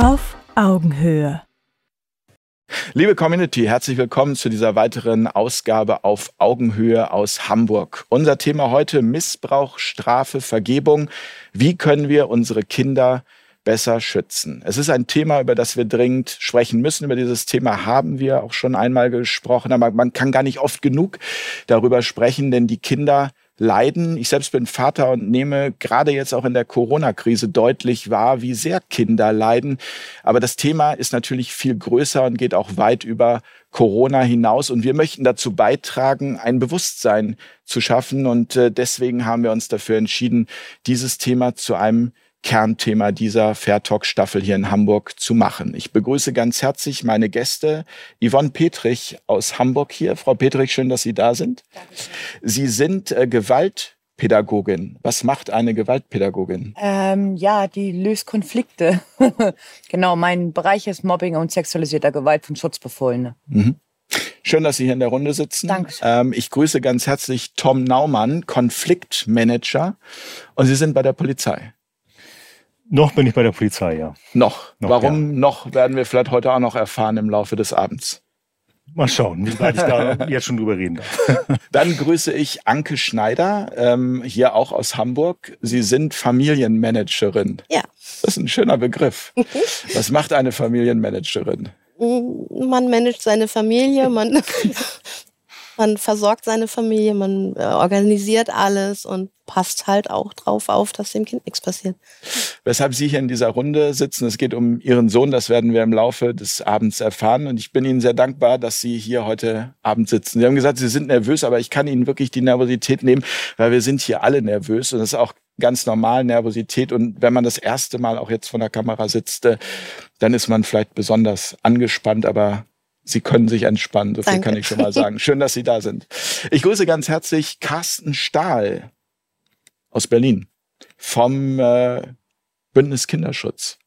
Auf Augenhöhe. Liebe Community, herzlich willkommen zu dieser weiteren Ausgabe auf Augenhöhe aus Hamburg. Unser Thema heute Missbrauch, Strafe, Vergebung. Wie können wir unsere Kinder besser schützen? Es ist ein Thema, über das wir dringend sprechen müssen. Über dieses Thema haben wir auch schon einmal gesprochen, aber man kann gar nicht oft genug darüber sprechen, denn die Kinder leiden. Ich selbst bin Vater und nehme gerade jetzt auch in der Corona-Krise deutlich wahr, wie sehr Kinder leiden. Aber das Thema ist natürlich viel größer und geht auch weit über Corona hinaus. Und wir möchten dazu beitragen, ein Bewusstsein zu schaffen. Und äh, deswegen haben wir uns dafür entschieden, dieses Thema zu einem Kernthema dieser Fair Talk Staffel hier in Hamburg zu machen. Ich begrüße ganz herzlich meine Gäste Yvonne Petrich aus Hamburg hier. Frau Petrich, schön, dass Sie da sind. Dankeschön. Sie sind äh, Gewaltpädagogin. Was macht eine Gewaltpädagogin? Ähm, ja, die löst Konflikte. genau, mein Bereich ist Mobbing und sexualisierter Gewalt von Schutzbefohlene. Mhm. Schön, dass Sie hier in der Runde sitzen. Danke. Ähm, ich grüße ganz herzlich Tom Naumann, Konfliktmanager. Und Sie sind bei der Polizei. Noch bin ich bei der Polizei, ja. Noch. noch Warum ja. noch, werden wir vielleicht heute auch noch erfahren im Laufe des Abends. Mal schauen, wie weit ich da jetzt schon drüber reden darf. Dann grüße ich Anke Schneider, ähm, hier auch aus Hamburg. Sie sind Familienmanagerin. Ja. Das ist ein schöner Begriff. Was macht eine Familienmanagerin? Man managt seine Familie, man man versorgt seine Familie, man äh, organisiert alles und passt halt auch drauf auf, dass dem Kind nichts passiert. Weshalb Sie hier in dieser Runde sitzen, es geht um Ihren Sohn, das werden wir im Laufe des Abends erfahren. Und ich bin Ihnen sehr dankbar, dass Sie hier heute Abend sitzen. Sie haben gesagt, Sie sind nervös, aber ich kann Ihnen wirklich die Nervosität nehmen, weil wir sind hier alle nervös und das ist auch ganz normal Nervosität. Und wenn man das erste Mal auch jetzt vor der Kamera sitzt, äh, dann ist man vielleicht besonders angespannt, aber Sie können sich entspannen, so viel Danke. kann ich schon mal sagen. Schön, dass Sie da sind. Ich grüße ganz herzlich Carsten Stahl aus Berlin vom äh, Bündnis Kinderschutz.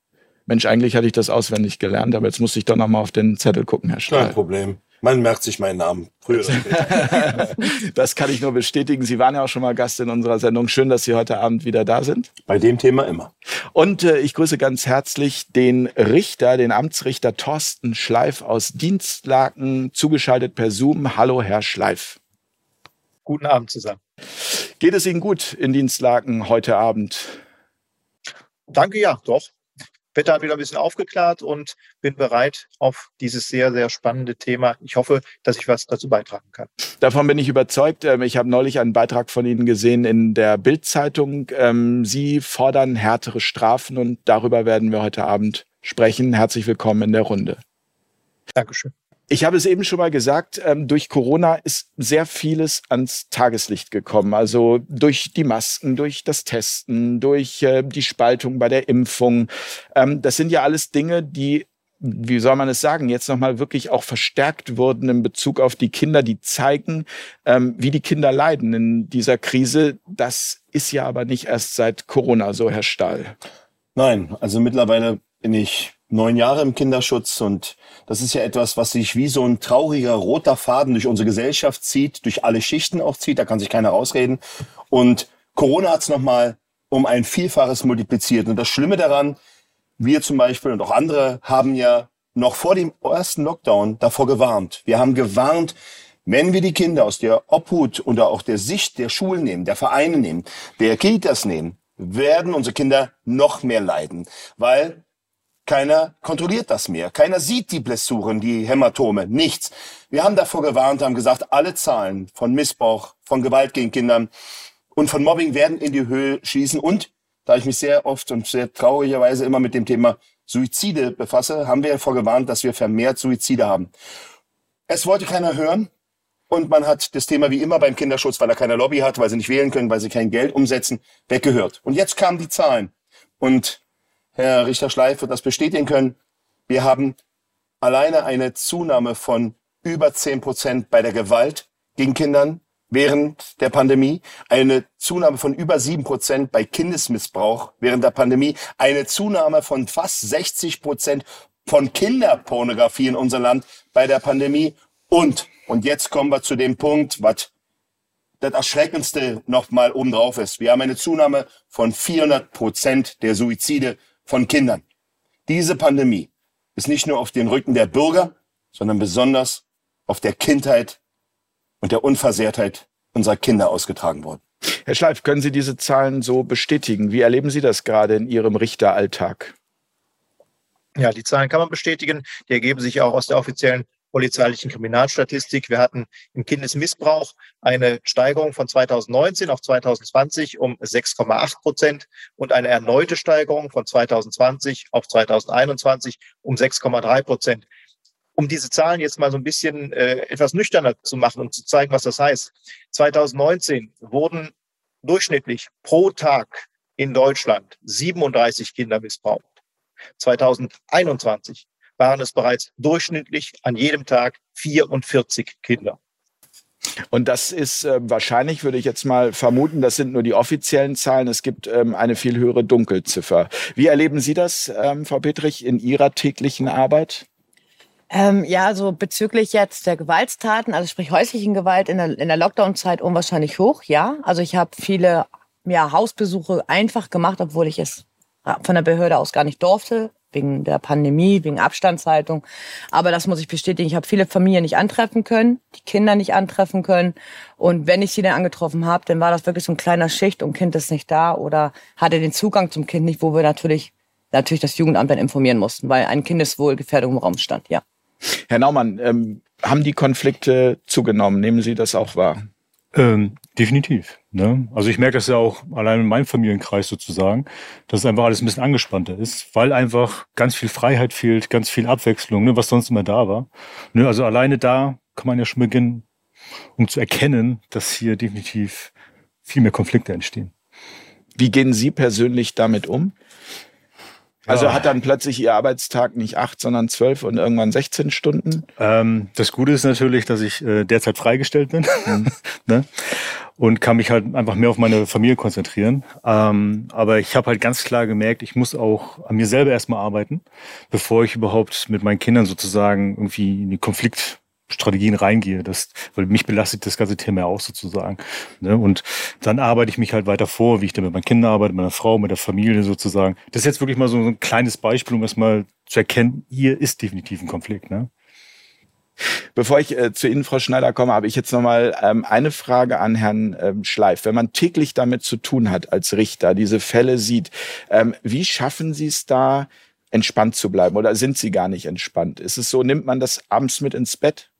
Mensch, eigentlich hatte ich das auswendig gelernt, aber jetzt musste ich doch noch mal auf den Zettel gucken, Herr Stahl. Kein Problem. Man merkt sich meinen Namen früher oder später. das kann ich nur bestätigen. Sie waren ja auch schon mal Gast in unserer Sendung. Schön, dass Sie heute Abend wieder da sind. Bei dem Thema immer. Und äh, ich grüße ganz herzlich den Richter, den Amtsrichter Thorsten Schleif aus Dienstlaken, zugeschaltet per Zoom. Hallo, Herr Schleif. Guten Abend zusammen. Geht es Ihnen gut in Dienstlaken heute Abend? Danke, ja, doch. Wetter hat wieder ein bisschen aufgeklärt und bin bereit auf dieses sehr, sehr spannende Thema. Ich hoffe, dass ich was dazu beitragen kann. Davon bin ich überzeugt. Ähm, ich habe neulich einen Beitrag von Ihnen gesehen in der Bild-Zeitung. Ähm, Sie fordern härtere Strafen und darüber werden wir heute Abend sprechen. Herzlich willkommen in der Runde. Dankeschön. Ich habe es eben schon mal gesagt, ähm, durch Corona ist sehr vieles ans Tageslicht gekommen. Also durch die Masken, durch das Testen, durch äh, die Spaltung bei der Impfung. Ähm, das sind ja alles Dinge, die wie soll man es sagen, jetzt nochmal wirklich auch verstärkt wurden in Bezug auf die Kinder, die zeigen, ähm, wie die Kinder leiden in dieser Krise. Das ist ja aber nicht erst seit Corona so, Herr Stahl. Nein, also mittlerweile bin ich neun Jahre im Kinderschutz und das ist ja etwas, was sich wie so ein trauriger roter Faden durch unsere Gesellschaft zieht, durch alle Schichten auch zieht, da kann sich keiner rausreden. Und Corona hat es nochmal um ein Vielfaches multipliziert. Und das Schlimme daran, wir zum Beispiel und auch andere haben ja noch vor dem ersten Lockdown davor gewarnt. Wir haben gewarnt, wenn wir die Kinder aus der Obhut oder auch der Sicht der Schulen nehmen, der Vereine nehmen, der Kitas nehmen, werden unsere Kinder noch mehr leiden, weil keiner kontrolliert das mehr. Keiner sieht die Blessuren, die Hämatome, nichts. Wir haben davor gewarnt, haben gesagt, alle Zahlen von Missbrauch, von Gewalt gegen Kinder und von Mobbing werden in die Höhe schießen. Und da ich mich sehr oft und sehr traurigerweise immer mit dem Thema Suizide befasse, haben wir davor gewarnt, dass wir vermehrt Suizide haben. Es wollte keiner hören. Und man hat das Thema wie immer beim Kinderschutz, weil er keine Lobby hat, weil sie nicht wählen können, weil sie kein Geld umsetzen, weggehört. Und jetzt kamen die Zahlen. Und Herr Richter Schleif wird das bestätigen können. Wir haben alleine eine Zunahme von über zehn Prozent bei der Gewalt gegen Kindern während der Pandemie, eine Zunahme von über sieben Prozent bei Kindesmissbrauch während der Pandemie, eine Zunahme von fast 60 Prozent von Kinderpornografie in unserem Land bei der Pandemie und, und jetzt kommen wir zu dem Punkt, was das Erschreckendste nochmal obendrauf ist. Wir haben eine Zunahme von 400 Prozent der Suizide von Kindern. diese Pandemie ist nicht nur auf den Rücken der Bürger, sondern besonders auf der Kindheit und der Unversehrtheit unserer Kinder ausgetragen worden. Herr Schleif, können Sie diese Zahlen so bestätigen? Wie erleben Sie das gerade in Ihrem Richteralltag? Ja, die Zahlen kann man bestätigen. Die ergeben sich auch aus der offiziellen polizeilichen Kriminalstatistik. Wir hatten im Kindesmissbrauch eine Steigerung von 2019 auf 2020 um 6,8 Prozent und eine erneute Steigerung von 2020 auf 2021 um 6,3 Prozent. Um diese Zahlen jetzt mal so ein bisschen äh, etwas nüchterner zu machen und zu zeigen, was das heißt. 2019 wurden durchschnittlich pro Tag in Deutschland 37 Kinder missbraucht. 2021 waren es bereits durchschnittlich an jedem Tag 44 Kinder. Und das ist äh, wahrscheinlich, würde ich jetzt mal vermuten, das sind nur die offiziellen Zahlen. Es gibt ähm, eine viel höhere Dunkelziffer. Wie erleben Sie das, ähm, Frau Petrich, in Ihrer täglichen Arbeit? Ähm, ja, also bezüglich jetzt der Gewalttaten, also sprich häuslichen Gewalt in der, in der Lockdown-Zeit unwahrscheinlich hoch, ja. Also ich habe viele ja, Hausbesuche einfach gemacht, obwohl ich es von der Behörde aus gar nicht durfte, wegen der Pandemie, wegen Abstandshaltung. Aber das muss ich bestätigen. Ich habe viele Familien nicht antreffen können, die Kinder nicht antreffen können. Und wenn ich sie dann angetroffen habe, dann war das wirklich so ein kleiner Schicht und Kind ist nicht da oder hatte den Zugang zum Kind nicht, wo wir natürlich, natürlich das Jugendamt dann informieren mussten, weil ein Kindeswohlgefährdung im Raum stand, ja. Herr Naumann, ähm, haben die Konflikte zugenommen? Nehmen Sie das auch wahr? Ähm, definitiv. Ne? Also ich merke das ja auch allein in meinem Familienkreis sozusagen, dass es einfach alles ein bisschen angespannter ist, weil einfach ganz viel Freiheit fehlt, ganz viel Abwechslung, ne, was sonst immer da war. Ne? Also alleine da kann man ja schon beginnen, um zu erkennen, dass hier definitiv viel mehr Konflikte entstehen. Wie gehen Sie persönlich damit um? Also ja. hat dann plötzlich Ihr Arbeitstag nicht acht, sondern zwölf und irgendwann 16 Stunden? Ähm, das Gute ist natürlich, dass ich äh, derzeit freigestellt bin mhm. ne? Und kann mich halt einfach mehr auf meine Familie konzentrieren. Ähm, aber ich habe halt ganz klar gemerkt, ich muss auch an mir selber erstmal arbeiten, bevor ich überhaupt mit meinen Kindern sozusagen irgendwie in den Konflikt Strategien reingehe. Das, weil mich belastet das ganze Thema auch sozusagen. Ne? Und dann arbeite ich mich halt weiter vor, wie ich dann mit meinen Kindern arbeite, mit meiner Frau, mit der Familie sozusagen. Das ist jetzt wirklich mal so ein kleines Beispiel, um es mal zu erkennen, hier ist definitiv ein Konflikt. Ne? Bevor ich äh, zu Ihnen, Frau Schneider, komme, habe ich jetzt nochmal ähm, eine Frage an Herrn ähm, Schleif. Wenn man täglich damit zu tun hat als Richter, diese Fälle sieht, ähm, wie schaffen Sie es da, entspannt zu bleiben? Oder sind Sie gar nicht entspannt? Ist es so, nimmt man das abends mit ins Bett?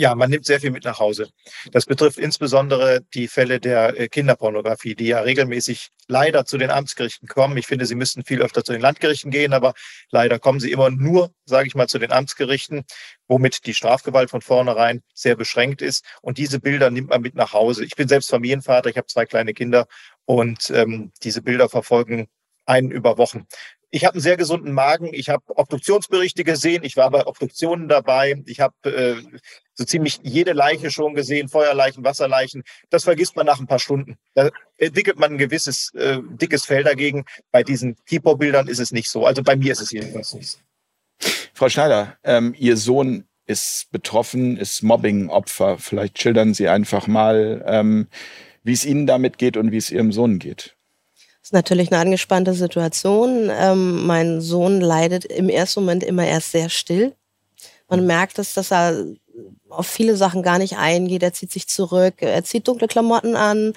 Ja, man nimmt sehr viel mit nach Hause. Das betrifft insbesondere die Fälle der äh, Kinderpornografie, die ja regelmäßig leider zu den Amtsgerichten kommen. Ich finde, sie müssten viel öfter zu den Landgerichten gehen, aber leider kommen sie immer nur, sage ich mal, zu den Amtsgerichten, womit die Strafgewalt von vornherein sehr beschränkt ist. Und diese Bilder nimmt man mit nach Hause. Ich bin selbst Familienvater, ich habe zwei kleine Kinder und ähm, diese Bilder verfolgen einen über Wochen. Ich habe einen sehr gesunden Magen. Ich habe Obduktionsberichte gesehen. Ich war bei Obduktionen dabei. Ich habe äh, so ziemlich jede Leiche schon gesehen, Feuerleichen, Wasserleichen. Das vergisst man nach ein paar Stunden. Da entwickelt man ein gewisses äh, dickes Fell dagegen. Bei diesen Tipo-Bildern ist es nicht so. Also bei mir ist es jedenfalls nicht so. Frau Schneider, ähm, Ihr Sohn ist betroffen, ist Mobbing-Opfer. Vielleicht schildern Sie einfach mal, ähm, wie es Ihnen damit geht und wie es Ihrem Sohn geht ist natürlich eine angespannte Situation. Ähm, mein Sohn leidet im ersten Moment immer erst sehr still. Man merkt es, dass er auf viele Sachen gar nicht eingeht. Er zieht sich zurück, er zieht dunkle Klamotten an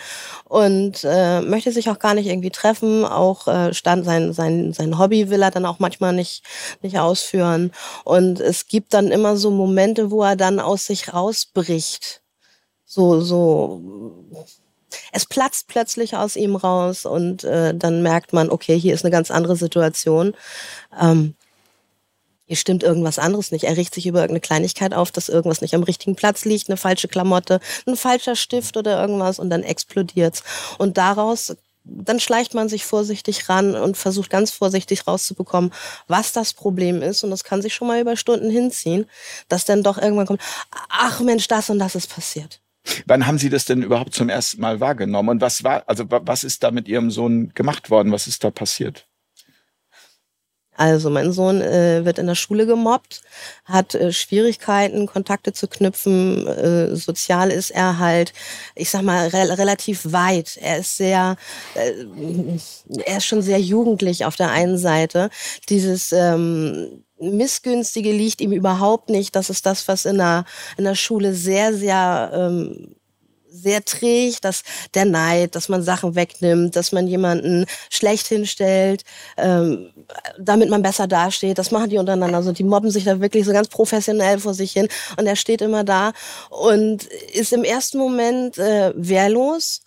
und äh, möchte sich auch gar nicht irgendwie treffen. Auch äh, stand sein, sein, sein Hobby will er dann auch manchmal nicht, nicht ausführen. Und es gibt dann immer so Momente, wo er dann aus sich rausbricht. So, so es platzt plötzlich aus ihm raus und äh, dann merkt man, okay, hier ist eine ganz andere Situation. Ähm, hier stimmt irgendwas anderes nicht. Er riecht sich über irgendeine Kleinigkeit auf, dass irgendwas nicht am richtigen Platz liegt, eine falsche Klamotte, ein falscher Stift oder irgendwas und dann explodiert's. Und daraus dann schleicht man sich vorsichtig ran und versucht ganz vorsichtig rauszubekommen, was das Problem ist. Und das kann sich schon mal über Stunden hinziehen, dass dann doch irgendwann kommt, ach Mensch, das und das ist passiert. Wann haben Sie das denn überhaupt zum ersten Mal wahrgenommen? Und was war, also was ist da mit Ihrem Sohn gemacht worden? Was ist da passiert? Also mein Sohn äh, wird in der Schule gemobbt, hat äh, Schwierigkeiten, Kontakte zu knüpfen. Äh, sozial ist er halt, ich sag mal, re relativ weit. Er ist sehr, äh, er ist schon sehr jugendlich auf der einen Seite. Dieses ähm, Missgünstige liegt ihm überhaupt nicht. Das ist das, was in der, in der Schule sehr, sehr ähm, sehr träg, dass der Neid, dass man Sachen wegnimmt, dass man jemanden schlecht hinstellt, ähm, damit man besser dasteht. Das machen die untereinander. Also die mobben sich da wirklich so ganz professionell vor sich hin und er steht immer da und ist im ersten Moment äh, wehrlos,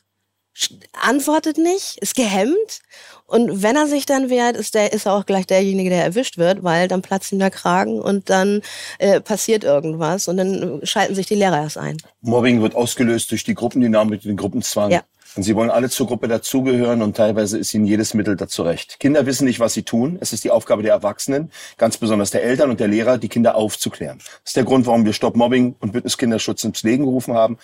antwortet nicht, ist gehemmt und wenn er sich dann wehrt, ist, der, ist er auch gleich derjenige, der erwischt wird, weil dann platzt ihm der Kragen und dann äh, passiert irgendwas und dann schalten sich die Lehrer erst ein. Mobbing wird ausgelöst durch die Gruppendynamik, den Gruppenzwang. Ja. Und sie wollen alle zur Gruppe dazugehören und teilweise ist ihnen jedes Mittel dazu recht. Kinder wissen nicht, was sie tun. Es ist die Aufgabe der Erwachsenen, ganz besonders der Eltern und der Lehrer, die Kinder aufzuklären. Das ist der Grund, warum wir Stopp Mobbing und Bündnis Kinderschutz ins Leben gerufen haben.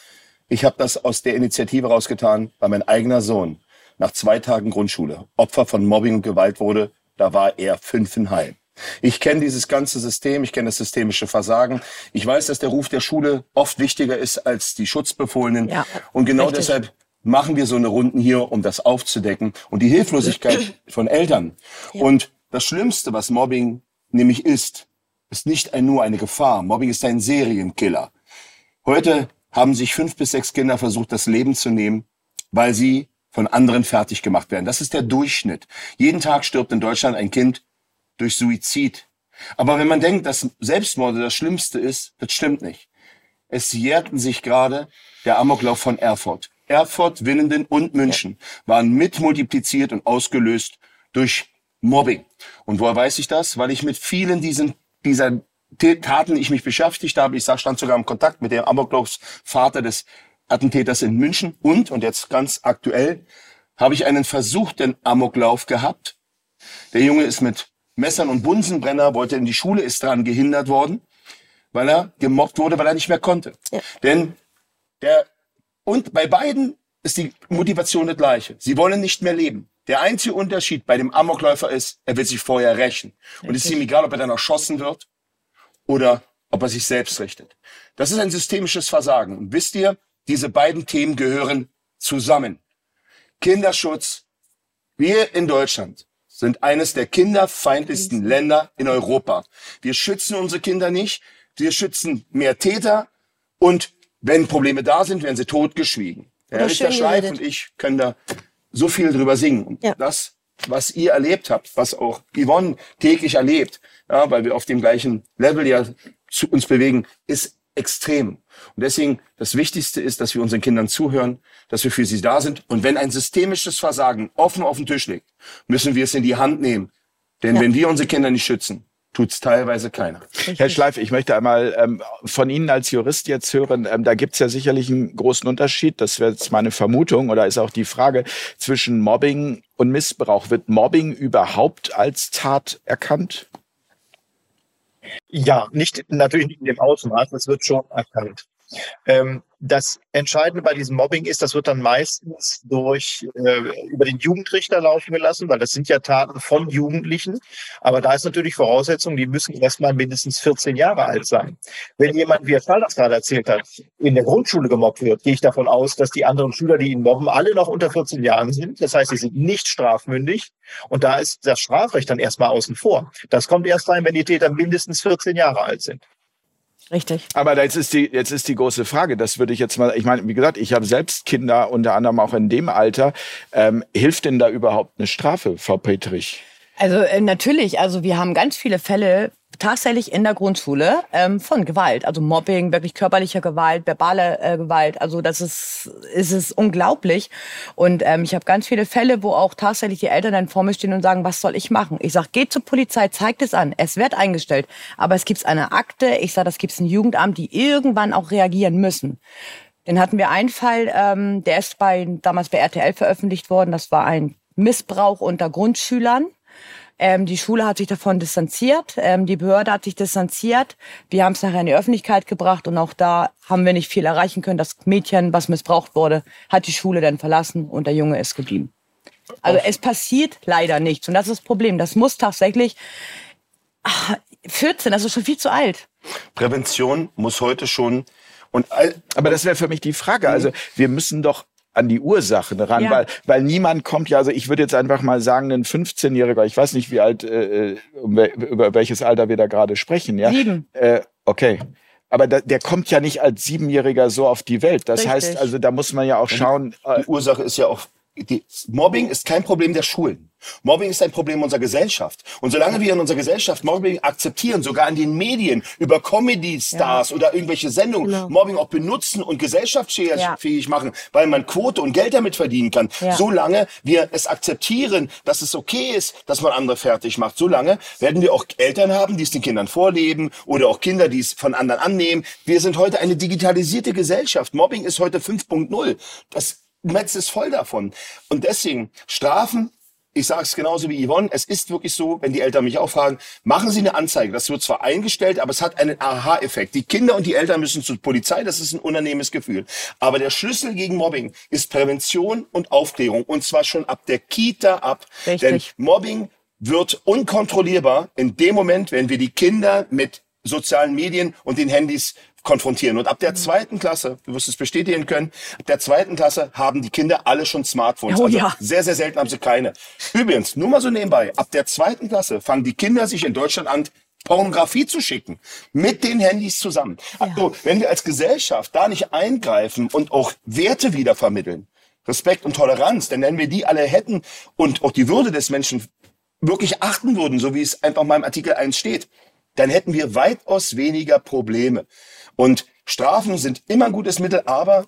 Ich habe das aus der Initiative rausgetan, weil mein eigener Sohn nach zwei Tagen Grundschule Opfer von Mobbing und Gewalt wurde, da war er fünfeinhalb. Ich kenne dieses ganze System, ich kenne das systemische Versagen. Ich weiß, dass der Ruf der Schule oft wichtiger ist als die Schutzbefohlenen. Ja, und genau richtig. deshalb machen wir so eine Runden hier, um das aufzudecken und die Hilflosigkeit von Eltern. Ja. Und das Schlimmste, was Mobbing nämlich ist, ist nicht nur eine Gefahr. Mobbing ist ein Serienkiller. Heute haben sich fünf bis sechs Kinder versucht, das Leben zu nehmen, weil sie von anderen fertig gemacht werden. Das ist der Durchschnitt. Jeden Tag stirbt in Deutschland ein Kind durch Suizid. Aber wenn man denkt, dass Selbstmorde das Schlimmste ist, das stimmt nicht. Es jährten sich gerade der Amoklauf von Erfurt. Erfurt, Winnenden und München waren mitmultipliziert und ausgelöst durch Mobbing. Und woher weiß ich das? Weil ich mit vielen diesen, dieser Taten ich mich beschäftigt habe. Ich stand sogar im Kontakt mit dem Amoklaufsvater des Attentäters in München und, und jetzt ganz aktuell, habe ich einen versuchten Amoklauf gehabt. Der Junge ist mit Messern und Bunsenbrenner, wollte in die Schule, ist daran gehindert worden, weil er gemobbt wurde, weil er nicht mehr konnte. Ja. Denn der, und bei beiden ist die Motivation das gleiche. Sie wollen nicht mehr leben. Der einzige Unterschied bei dem Amokläufer ist, er will sich vorher rächen. Und es ist ihm egal, ob er dann erschossen wird oder ob er sich selbst richtet. Das ist ein systemisches Versagen. Und wisst ihr, diese beiden Themen gehören zusammen. Kinderschutz. Wir in Deutschland sind eines der kinderfeindlichsten Länder in Europa. Wir schützen unsere Kinder nicht. Wir schützen mehr Täter. Und wenn Probleme da sind, werden sie totgeschwiegen. Herr Richter Schleif und ich können da so viel drüber singen. Und ja. das, was ihr erlebt habt, was auch Yvonne täglich erlebt, ja, weil wir auf dem gleichen Level ja zu uns bewegen, ist extrem. Und deswegen, das Wichtigste ist, dass wir unseren Kindern zuhören, dass wir für sie da sind. Und wenn ein systemisches Versagen offen auf den Tisch liegt, müssen wir es in die Hand nehmen. Denn ja. wenn wir unsere Kinder nicht schützen, tut's teilweise keiner. Herr Schleif, ich möchte einmal ähm, von Ihnen als Jurist jetzt hören, ähm, da gibt's ja sicherlich einen großen Unterschied, das wäre jetzt meine Vermutung, oder ist auch die Frage zwischen Mobbing und Missbrauch. Wird Mobbing überhaupt als Tat erkannt? Ja, nicht, natürlich nicht in dem Ausmaß, das wird schon erkannt. Ähm, das Entscheidende bei diesem Mobbing ist, das wird dann meistens durch äh, über den Jugendrichter laufen gelassen, weil das sind ja Taten von Jugendlichen. Aber da ist natürlich Voraussetzung, die müssen erstmal mindestens 14 Jahre alt sein. Wenn jemand, wie Herr Schall das gerade erzählt hat, in der Grundschule gemobbt wird, gehe ich davon aus, dass die anderen Schüler, die ihn mobben, alle noch unter 14 Jahren sind. Das heißt, sie sind nicht strafmündig. Und da ist das Strafrecht dann erstmal außen vor. Das kommt erst rein, wenn die Täter mindestens 14 Jahre alt sind. Richtig. Aber jetzt ist die, jetzt ist die große Frage, das würde ich jetzt mal, ich meine, wie gesagt, ich habe selbst Kinder, unter anderem auch in dem Alter. Ähm, hilft denn da überhaupt eine Strafe, Frau Petrich? Also äh, natürlich, also wir haben ganz viele Fälle tatsächlich in der Grundschule ähm, von Gewalt, also Mobbing, wirklich körperlicher Gewalt, verbale äh, Gewalt. Also das ist, ist es unglaublich. Und ähm, ich habe ganz viele Fälle, wo auch tatsächlich die Eltern dann vor mir stehen und sagen, was soll ich machen? Ich sage, geht zur Polizei, zeigt es an. Es wird eingestellt. Aber es gibt eine Akte, ich sage, das gibt ein Jugendamt, die irgendwann auch reagieren müssen. Dann hatten wir einen Fall, ähm, der ist bei, damals bei RTL veröffentlicht worden. Das war ein Missbrauch unter Grundschülern. Ähm, die Schule hat sich davon distanziert, ähm, die Behörde hat sich distanziert. Wir haben es nachher in die Öffentlichkeit gebracht und auch da haben wir nicht viel erreichen können. Das Mädchen, was missbraucht wurde, hat die Schule dann verlassen und der Junge ist geblieben. Also es passiert leider nichts. Und das ist das Problem. Das muss tatsächlich ach, 14, das ist schon viel zu alt. Prävention muss heute schon und all, Aber das wäre für mich die Frage. Also wir müssen doch an die Ursachen ran, Ja. weil, weil niemand kommt ja, also ich würde jetzt einfach mal sagen, ein 15-Jähriger, ich weiß nicht, wie alt, äh, um wel- über welches Alter wir da gerade sprechen, ja? Sieben. Äh, okay. Aber da, der kommt ja nicht als Siebenjähriger so auf die Welt. Das Richtig. heißt, also da muss man ja auch schauen, äh, die Ursache ist ja auch, die, Mobbing ist kein Problem der Schulen. Mobbing ist ein Problem unserer Gesellschaft. Und solange wir in unserer Gesellschaft Mobbing akzeptieren, sogar in den Medien, über Comedy-Stars oder irgendwelche Sendungen, Genau. Mobbing auch benutzen und gesellschaftsfähig Ja. machen, weil man Quote und Geld damit verdienen kann, Ja. solange wir es akzeptieren, dass es okay ist, dass man andere fertig macht, solange werden wir auch Eltern haben, die es den Kindern vorleben oder auch Kinder, die es von anderen annehmen. Wir sind heute eine digitalisierte Gesellschaft. Mobbing ist heute 5.0. Das Netz ist voll davon. Und deswegen Strafen. Ich sage es genauso wie Yvonne. Es ist wirklich so, wenn die Eltern mich auch fragen, machen Sie eine Anzeige. Das wird zwar eingestellt, aber es hat einen Aha-Effekt. Die Kinder und die Eltern müssen zur Polizei. Das ist ein unannehmes Gefühl. Aber der Schlüssel gegen Mobbing ist Prävention und Aufklärung. Und zwar schon ab der Kita ab. Richtig. Denn Mobbing wird unkontrollierbar in dem Moment, wenn wir die Kinder mit sozialen Medien und den Handys konfrontieren. Und ab der zweiten Klasse, du wirst es bestätigen können, ab der zweiten Klasse haben die Kinder alle schon Smartphones. Oh also ja. sehr, sehr selten haben sie keine. Übrigens, nur mal so nebenbei, ab der zweiten Klasse fangen die Kinder sich in Deutschland an, Pornografie zu schicken. Mit den Handys zusammen. Also, wenn wir als Gesellschaft da nicht eingreifen und auch Werte wieder vermitteln, Respekt und Toleranz, denn wenn wir die alle hätten und auch die Würde des Menschen wirklich achten würden, so wie es einfach mal im Artikel 1 steht, dann hätten wir weitaus weniger Probleme. Und Strafen sind immer ein gutes Mittel, aber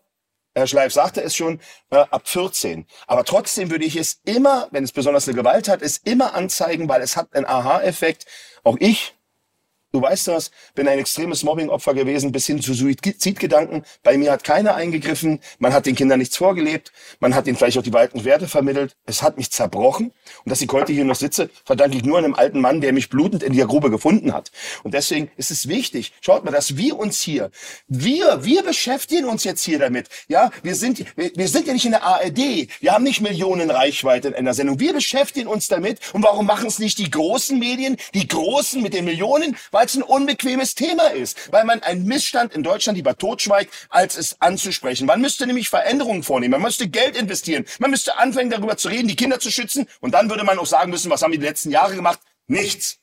Herr Schleif sagte es schon, äh, ab 14. Aber trotzdem würde ich es immer, wenn es besonders eine Gewalt hat, es immer anzeigen, weil es hat einen Aha-Effekt. Auch ich, du weißt das, bin ein extremes Mobbing-Opfer gewesen, bis hin zu Suizidgedanken. Bei mir hat keiner eingegriffen, man hat den Kindern nichts vorgelebt, man hat ihnen vielleicht auch die alten Werte vermittelt. Es hat mich zerbrochen. Und dass ich heute hier noch sitze, verdanke ich nur einem alten Mann, der mich blutend in der Grube gefunden hat. Und deswegen ist es wichtig, schaut mal, dass wir uns hier, wir, wir beschäftigen uns jetzt hier damit. Ja, wir sind, wir, sind ja nicht in der ARD. Wir haben nicht Millionen Reichweite in einer Sendung. Wir beschäftigen uns damit. Und warum machen es nicht die großen Medien, die großen mit den Millionen? Weil es ein unbequemes Thema ist. Weil man einen Missstand in Deutschland lieber totschweigt, als es anzusprechen. Man müsste nämlich Veränderungen vornehmen. Man müsste Geld investieren. Man müsste anfangen, darüber zu reden, die Kinder zu schützen. Und dann würde man auch sagen müssen, was haben die letzten Jahre gemacht? Nichts.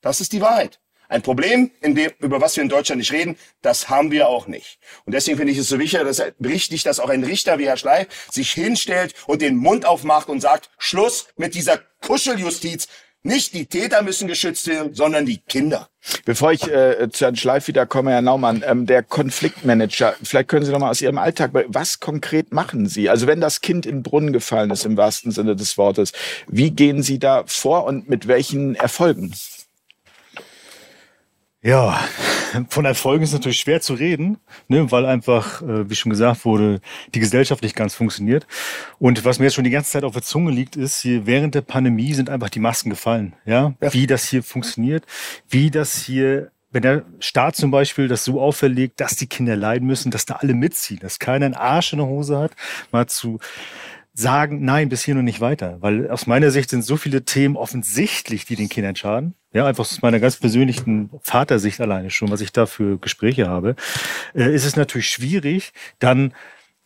Das ist die Wahrheit. Ein Problem, dem, über was wir in Deutschland nicht reden, das haben wir auch nicht. Und deswegen finde ich es so wichtig, dass, richtig, dass auch ein Richter wie Herr Schleif sich hinstellt und den Mund aufmacht und sagt, Schluss mit dieser Kuscheljustiz. Nicht die Täter müssen geschützt werden, sondern die Kinder. Bevor ich äh, zu Herrn Schleif wieder komme, Herr Naumann, ähm, der Konfliktmanager, vielleicht können Sie noch mal aus Ihrem Alltag, was konkret machen Sie? Also wenn das Kind in den Brunnen gefallen ist, im wahrsten Sinne des Wortes, wie gehen Sie da vor und mit welchen Erfolgen? Ja, von Erfolgen ist natürlich schwer zu reden, ne, weil einfach, äh, wie schon gesagt wurde, die Gesellschaft nicht ganz funktioniert. Und was mir jetzt schon die ganze Zeit auf der Zunge liegt, ist, hier während der Pandemie sind einfach die Masken gefallen. Ja, wie das hier funktioniert, wie das hier wenn der Staat zum Beispiel das so auferlegt, dass die Kinder leiden müssen, dass da alle mitziehen, dass keiner einen Arsch in der Hose hat, mal zu sagen, nein, bis hier noch nicht weiter. Weil aus meiner Sicht sind so viele Themen offensichtlich, die den Kindern schaden. Ja, einfach aus meiner ganz persönlichen Vatersicht alleine schon, was ich da für Gespräche habe, äh, ist es natürlich schwierig, dann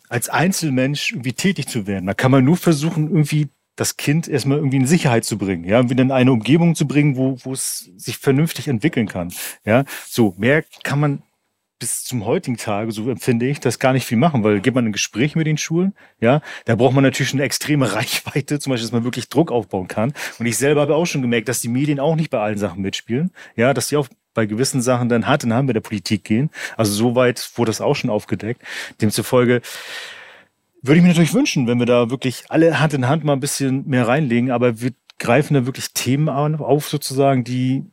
als Einzelmensch irgendwie tätig zu werden. Da kann man nur versuchen, irgendwie das Kind erstmal irgendwie in Sicherheit zu bringen, ja, wieder in eine Umgebung zu bringen, wo, wo es sich vernünftig entwickeln kann. Ja, so mehr kann man bis zum heutigen Tage, so empfinde ich, das gar nicht viel machen, weil geht man ein Gespräch mit den Schulen, ja, da braucht man natürlich eine extreme Reichweite, zum Beispiel, dass man wirklich Druck aufbauen kann. Und ich selber habe auch schon gemerkt, dass die Medien auch nicht bei allen Sachen mitspielen, ja, dass die auch bei gewissen Sachen dann Hand in Hand mit der Politik gehen. Also soweit wurde das auch schon aufgedeckt. Demzufolge würde ich mir natürlich wünschen, wenn wir da wirklich alle Hand in Hand mal ein bisschen mehr reinlegen, aber wir greifen da wirklich Themen auf, sozusagen, die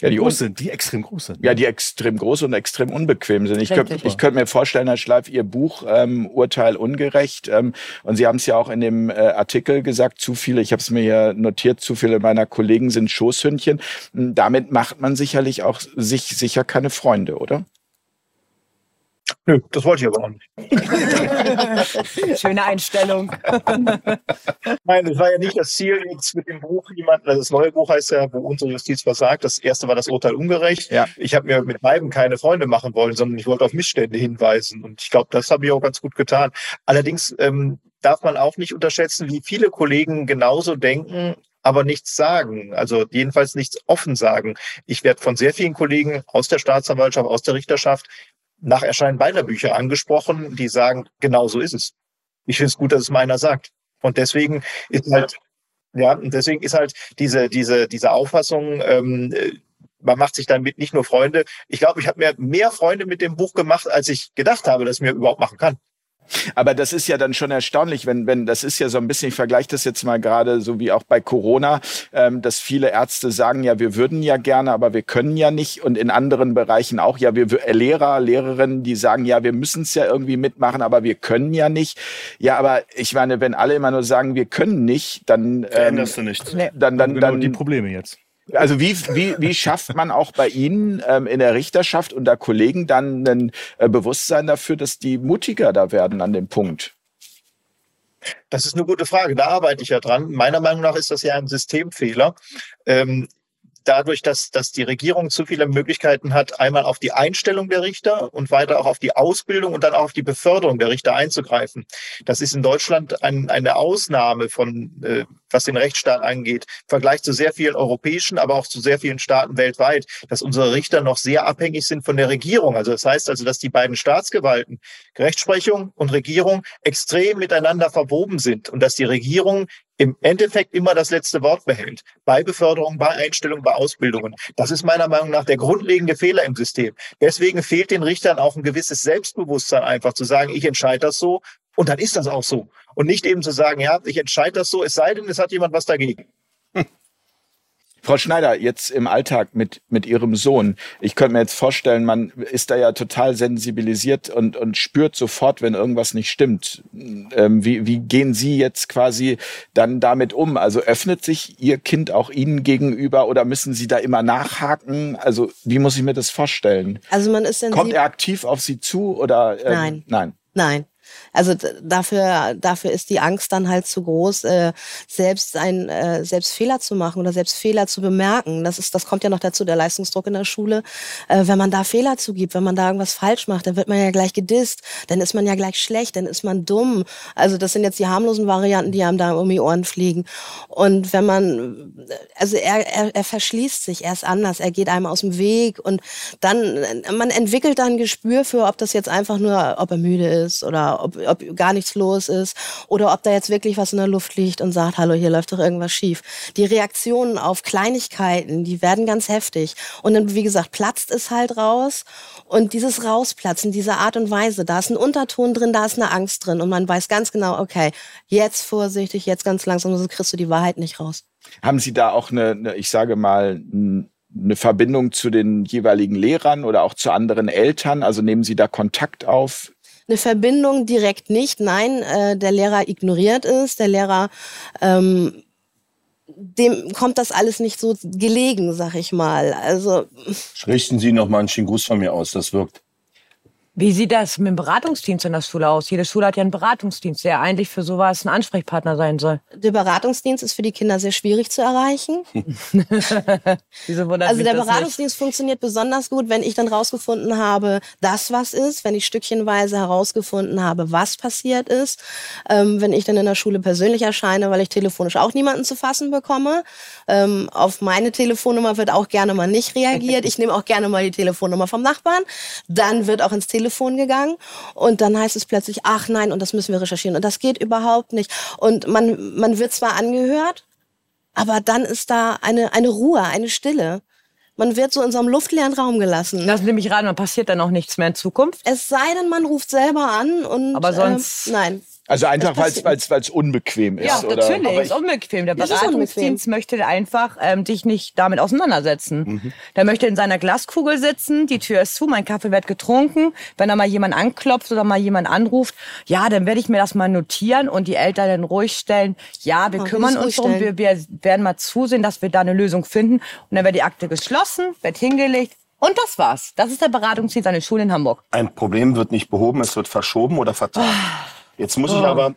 Ja, die groß sind, die extrem groß sind. Ja, die extrem groß und extrem unbequem sind. Ich könnte ich könnte mir vorstellen, Herr Schleif, Ihr Buch ähm, Urteil ungerecht, ähm, und Sie haben es ja auch in dem äh, Artikel gesagt, zu viele, ich habe es mir hier notiert, zu viele meiner Kollegen sind Schoßhündchen. M, Damit macht man sicherlich auch sich sicher keine Freunde, oder? Nö, das wollte ich aber auch nicht. Schöne Einstellung. Nein, das war ja nicht das Ziel, jetzt mit dem Buch jemanden, also das neue Buch heißt ja, wo unsere Justiz versagt. Das erste war das Urteil ungerecht. Ja. Ich habe mir mit beiden keine Freunde machen wollen, sondern ich wollte auf Missstände hinweisen. Und ich glaube, das habe ich auch ganz gut getan. Allerdings ähm, darf man auch nicht unterschätzen, wie viele Kollegen genauso denken, aber nichts sagen. Also jedenfalls nichts offen sagen. Ich werde von sehr vielen Kollegen aus der Staatsanwaltschaft, aus der Richterschaft nach Erscheinen beider Bücher angesprochen, die sagen, genau so ist es. Ich finde es gut, dass es meiner sagt. Und deswegen ist halt, ja, und deswegen ist halt diese, diese, diese Auffassung, ähm, äh, man macht sich damit nicht nur Freunde. Ich glaube, ich habe mir mehr Freunde mit dem Buch gemacht, als ich gedacht habe, dass ich mir überhaupt machen kann. Aber das ist ja dann schon erstaunlich, wenn, wenn das ist ja so ein bisschen, ich vergleiche das jetzt mal gerade so wie auch bei Corona, ähm, dass viele Ärzte sagen, ja, wir würden ja gerne, aber wir können ja nicht. Und in anderen Bereichen auch, ja, wir äh, Lehrer, Lehrerinnen, die sagen, ja, wir müssen es ja irgendwie mitmachen, aber wir können ja nicht. Ja, aber ich meine, wenn alle immer nur sagen, wir können nicht, dann ähm, Veränderst du nichts. dann dann genau dann die Probleme jetzt. Also wie, wie, wie schafft man auch bei Ihnen ähm, in der Richterschaft unter Kollegen dann ein äh, Bewusstsein dafür, dass die mutiger da werden an dem Punkt? Das ist eine gute Frage. Da arbeite ich ja dran. Meiner Meinung nach ist das ja ein Systemfehler. Ähm, dadurch, dass, dass die Regierung zu viele Möglichkeiten hat, einmal auf die Einstellung der Richter und weiter auch auf die Ausbildung und dann auch auf die Beförderung der Richter einzugreifen. Das ist in Deutschland ein, eine Ausnahme von, äh, was den Rechtsstaat angeht, im Vergleich zu sehr vielen europäischen, aber auch zu sehr vielen Staaten weltweit, dass unsere Richter noch sehr abhängig sind von der Regierung. Also das heißt also, dass die beiden Staatsgewalten, Rechtsprechung und Regierung, extrem miteinander verwoben sind und dass die Regierung im Endeffekt immer das letzte Wort behält. Bei Beförderung, bei Einstellung, bei Ausbildungen. Das ist meiner Meinung nach der grundlegende Fehler im System. Deswegen fehlt den Richtern auch ein gewisses Selbstbewusstsein, einfach zu sagen, ich entscheide das so und dann ist das auch so. Und nicht eben zu sagen, ja, ich entscheide das so, es sei denn, es hat jemand was dagegen. Frau Schneider, jetzt im Alltag mit, mit Ihrem Sohn. Ich könnte mir jetzt vorstellen, man ist da ja total sensibilisiert und, und spürt sofort, wenn irgendwas nicht stimmt. Ähm, wie, wie gehen Sie jetzt quasi dann damit um? Also öffnet sich Ihr Kind auch Ihnen gegenüber oder müssen Sie da immer nachhaken? Also wie muss ich mir das vorstellen? Also man ist Kommt sensibel. er aktiv auf Sie zu oder? ähm, Nein. Nein. Nein. Also dafür, dafür ist die Angst dann halt zu groß, äh, selbst ein, äh, selbst Fehler zu machen oder selbst Fehler zu bemerken. Das ist, das kommt ja noch dazu, der Leistungsdruck in der Schule. Äh, wenn man da Fehler zugibt, wenn man da irgendwas falsch macht, dann wird man ja gleich gedisst, dann ist man ja gleich schlecht, dann ist man dumm. Also das sind jetzt die harmlosen Varianten, die einem da um die Ohren fliegen. Und wenn man, also er, er, er verschließt sich, er ist anders, er geht einem aus dem Weg und dann, man entwickelt dann ein Gespür für, ob das jetzt einfach nur, ob er müde ist oder ob, ob gar nichts los ist oder ob da jetzt wirklich was in der Luft liegt und sagt, hallo, hier läuft doch irgendwas schief. Die Reaktionen auf Kleinigkeiten, die werden ganz heftig. Und dann, wie gesagt, platzt es halt raus. Und dieses Rausplatzen, diese Art und Weise, da ist ein Unterton drin, da ist eine Angst drin. Und man weiß ganz genau, okay, jetzt vorsichtig, jetzt ganz langsam, sonst kriegst du die Wahrheit nicht raus. Haben Sie da auch eine, eine ich sage mal, eine Verbindung zu den jeweiligen Lehrern oder auch zu anderen Eltern? Also nehmen Sie da Kontakt auf? Eine Verbindung direkt nicht. Nein, äh, der Lehrer ignoriert es. Der Lehrer, ähm, dem kommt das alles nicht so gelegen, sag ich mal. Also Richten Sie noch mal einen schönen Gruß von mir aus, das wirkt. Wie sieht das mit dem Beratungsdienst in der Schule aus? Jede Schule hat ja einen Beratungsdienst, der eigentlich für sowas ein Ansprechpartner sein soll. der Beratungsdienst ist für die Kinder sehr schwierig zu erreichen. Wieso wundert Also der das nicht? Beratungsdienst funktioniert besonders gut, wenn ich dann rausgefunden habe, dass was ist, wenn ich stückchenweise herausgefunden habe, was passiert ist, ähm, wenn ich dann in der Schule persönlich erscheine, weil ich telefonisch auch niemanden zu fassen bekomme. Ähm, auf meine Telefonnummer wird auch gerne mal nicht reagiert. Ich nehme auch gerne mal die Telefonnummer vom Nachbarn. Dann wird auch ins Telefon gegangen und dann heißt es plötzlich, ach nein, und das müssen wir recherchieren und das geht überhaupt nicht. Und man, man wird zwar angehört, aber dann ist da eine, eine Ruhe, eine Stille. Man wird so in so einem luftleeren Raum gelassen. Lassen Sie mich raten, dann passiert dann auch nichts mehr in Zukunft. Es sei denn, man ruft selber an und Aber sonst- äh, nein. Also einfach, weil es unbequem ist, Ja, oder? natürlich. ist unbequem. Der Beratungsdienst möchte einfach ähm, dich nicht damit auseinandersetzen. Mhm. Der möchte in seiner Glaskugel sitzen, die Tür ist zu, mein Kaffee wird getrunken. Wenn da mal jemand anklopft oder mal jemand anruft, ja, dann werde ich mir das mal notieren und die Eltern dann ruhig stellen. Ja, wir Ja, kümmern uns darum, wir, wir werden mal zusehen, dass wir da eine Lösung finden. Und dann wird die Akte geschlossen, wird hingelegt, Und das war's. Das ist der Beratungsdienst an den Schulen in Hamburg. Ein Problem wird nicht behoben, es wird verschoben oder vertagt. Jetzt muss ich aber.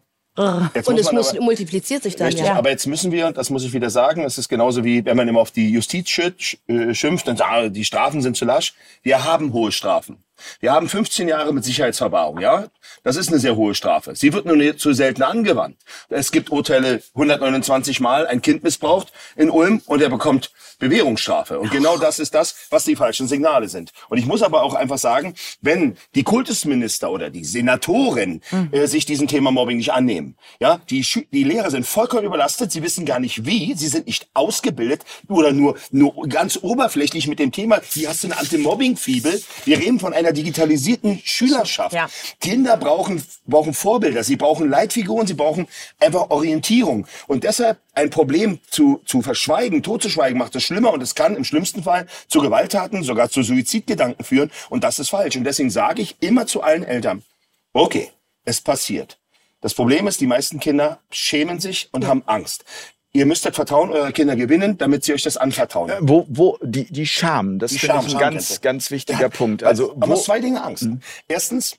Jetzt Und muss es muss, aber, multipliziert sich dann Richtig, ja. aber jetzt müssen wir, das muss ich wieder sagen, es ist genauso wie, wenn man immer auf die Justiz äh, schimpft und sagt, ah, die Strafen sind zu lasch. Wir haben hohe Strafen. Wir haben 15 Jahre mit Sicherheitsverwahrung, ja? Das ist eine sehr hohe Strafe. Sie wird nur zu selten angewandt. Es gibt Urteile 129 Mal, ein Kind missbraucht in Ulm und er bekommt Bewährungsstrafe. Und genau das ist das, was die falschen Signale sind. Und ich muss aber auch einfach sagen, wenn die Kultusminister oder die Senatoren äh, sich diesem Thema Mobbing nicht annehmen, ja, die, Schü- die Lehrer sind vollkommen überlastet, sie wissen gar nicht wie, sie sind nicht ausgebildet oder nur, nur ganz oberflächlich mit dem Thema, wie hast du eine Anti-Mobbing-Fibel? Wir reden von einer digitalisierten Schülerschaft. Ja. Kinder brauchen, brauchen Vorbilder, sie brauchen Leitfiguren, sie brauchen einfach Orientierung. Und deshalb ein Problem zu, zu verschweigen, totzuschweigen, macht es schlimmer und es kann im schlimmsten Fall zu Gewalttaten, sogar zu Suizidgedanken führen. Und das ist falsch. Und deswegen sage ich immer zu allen Eltern, okay, es passiert. Das Problem ist, die meisten Kinder schämen sich und haben Angst. Ihr müsst das Vertrauen eurer Kinder gewinnen, damit sie euch das anvertrauen. Äh, Wo, wo, die, die Scham, das Die finde Scham, ich ein ganz, ganz wichtiger Ja, Punkt. Also, man wo, muss zwei Dinge Angst. Erstens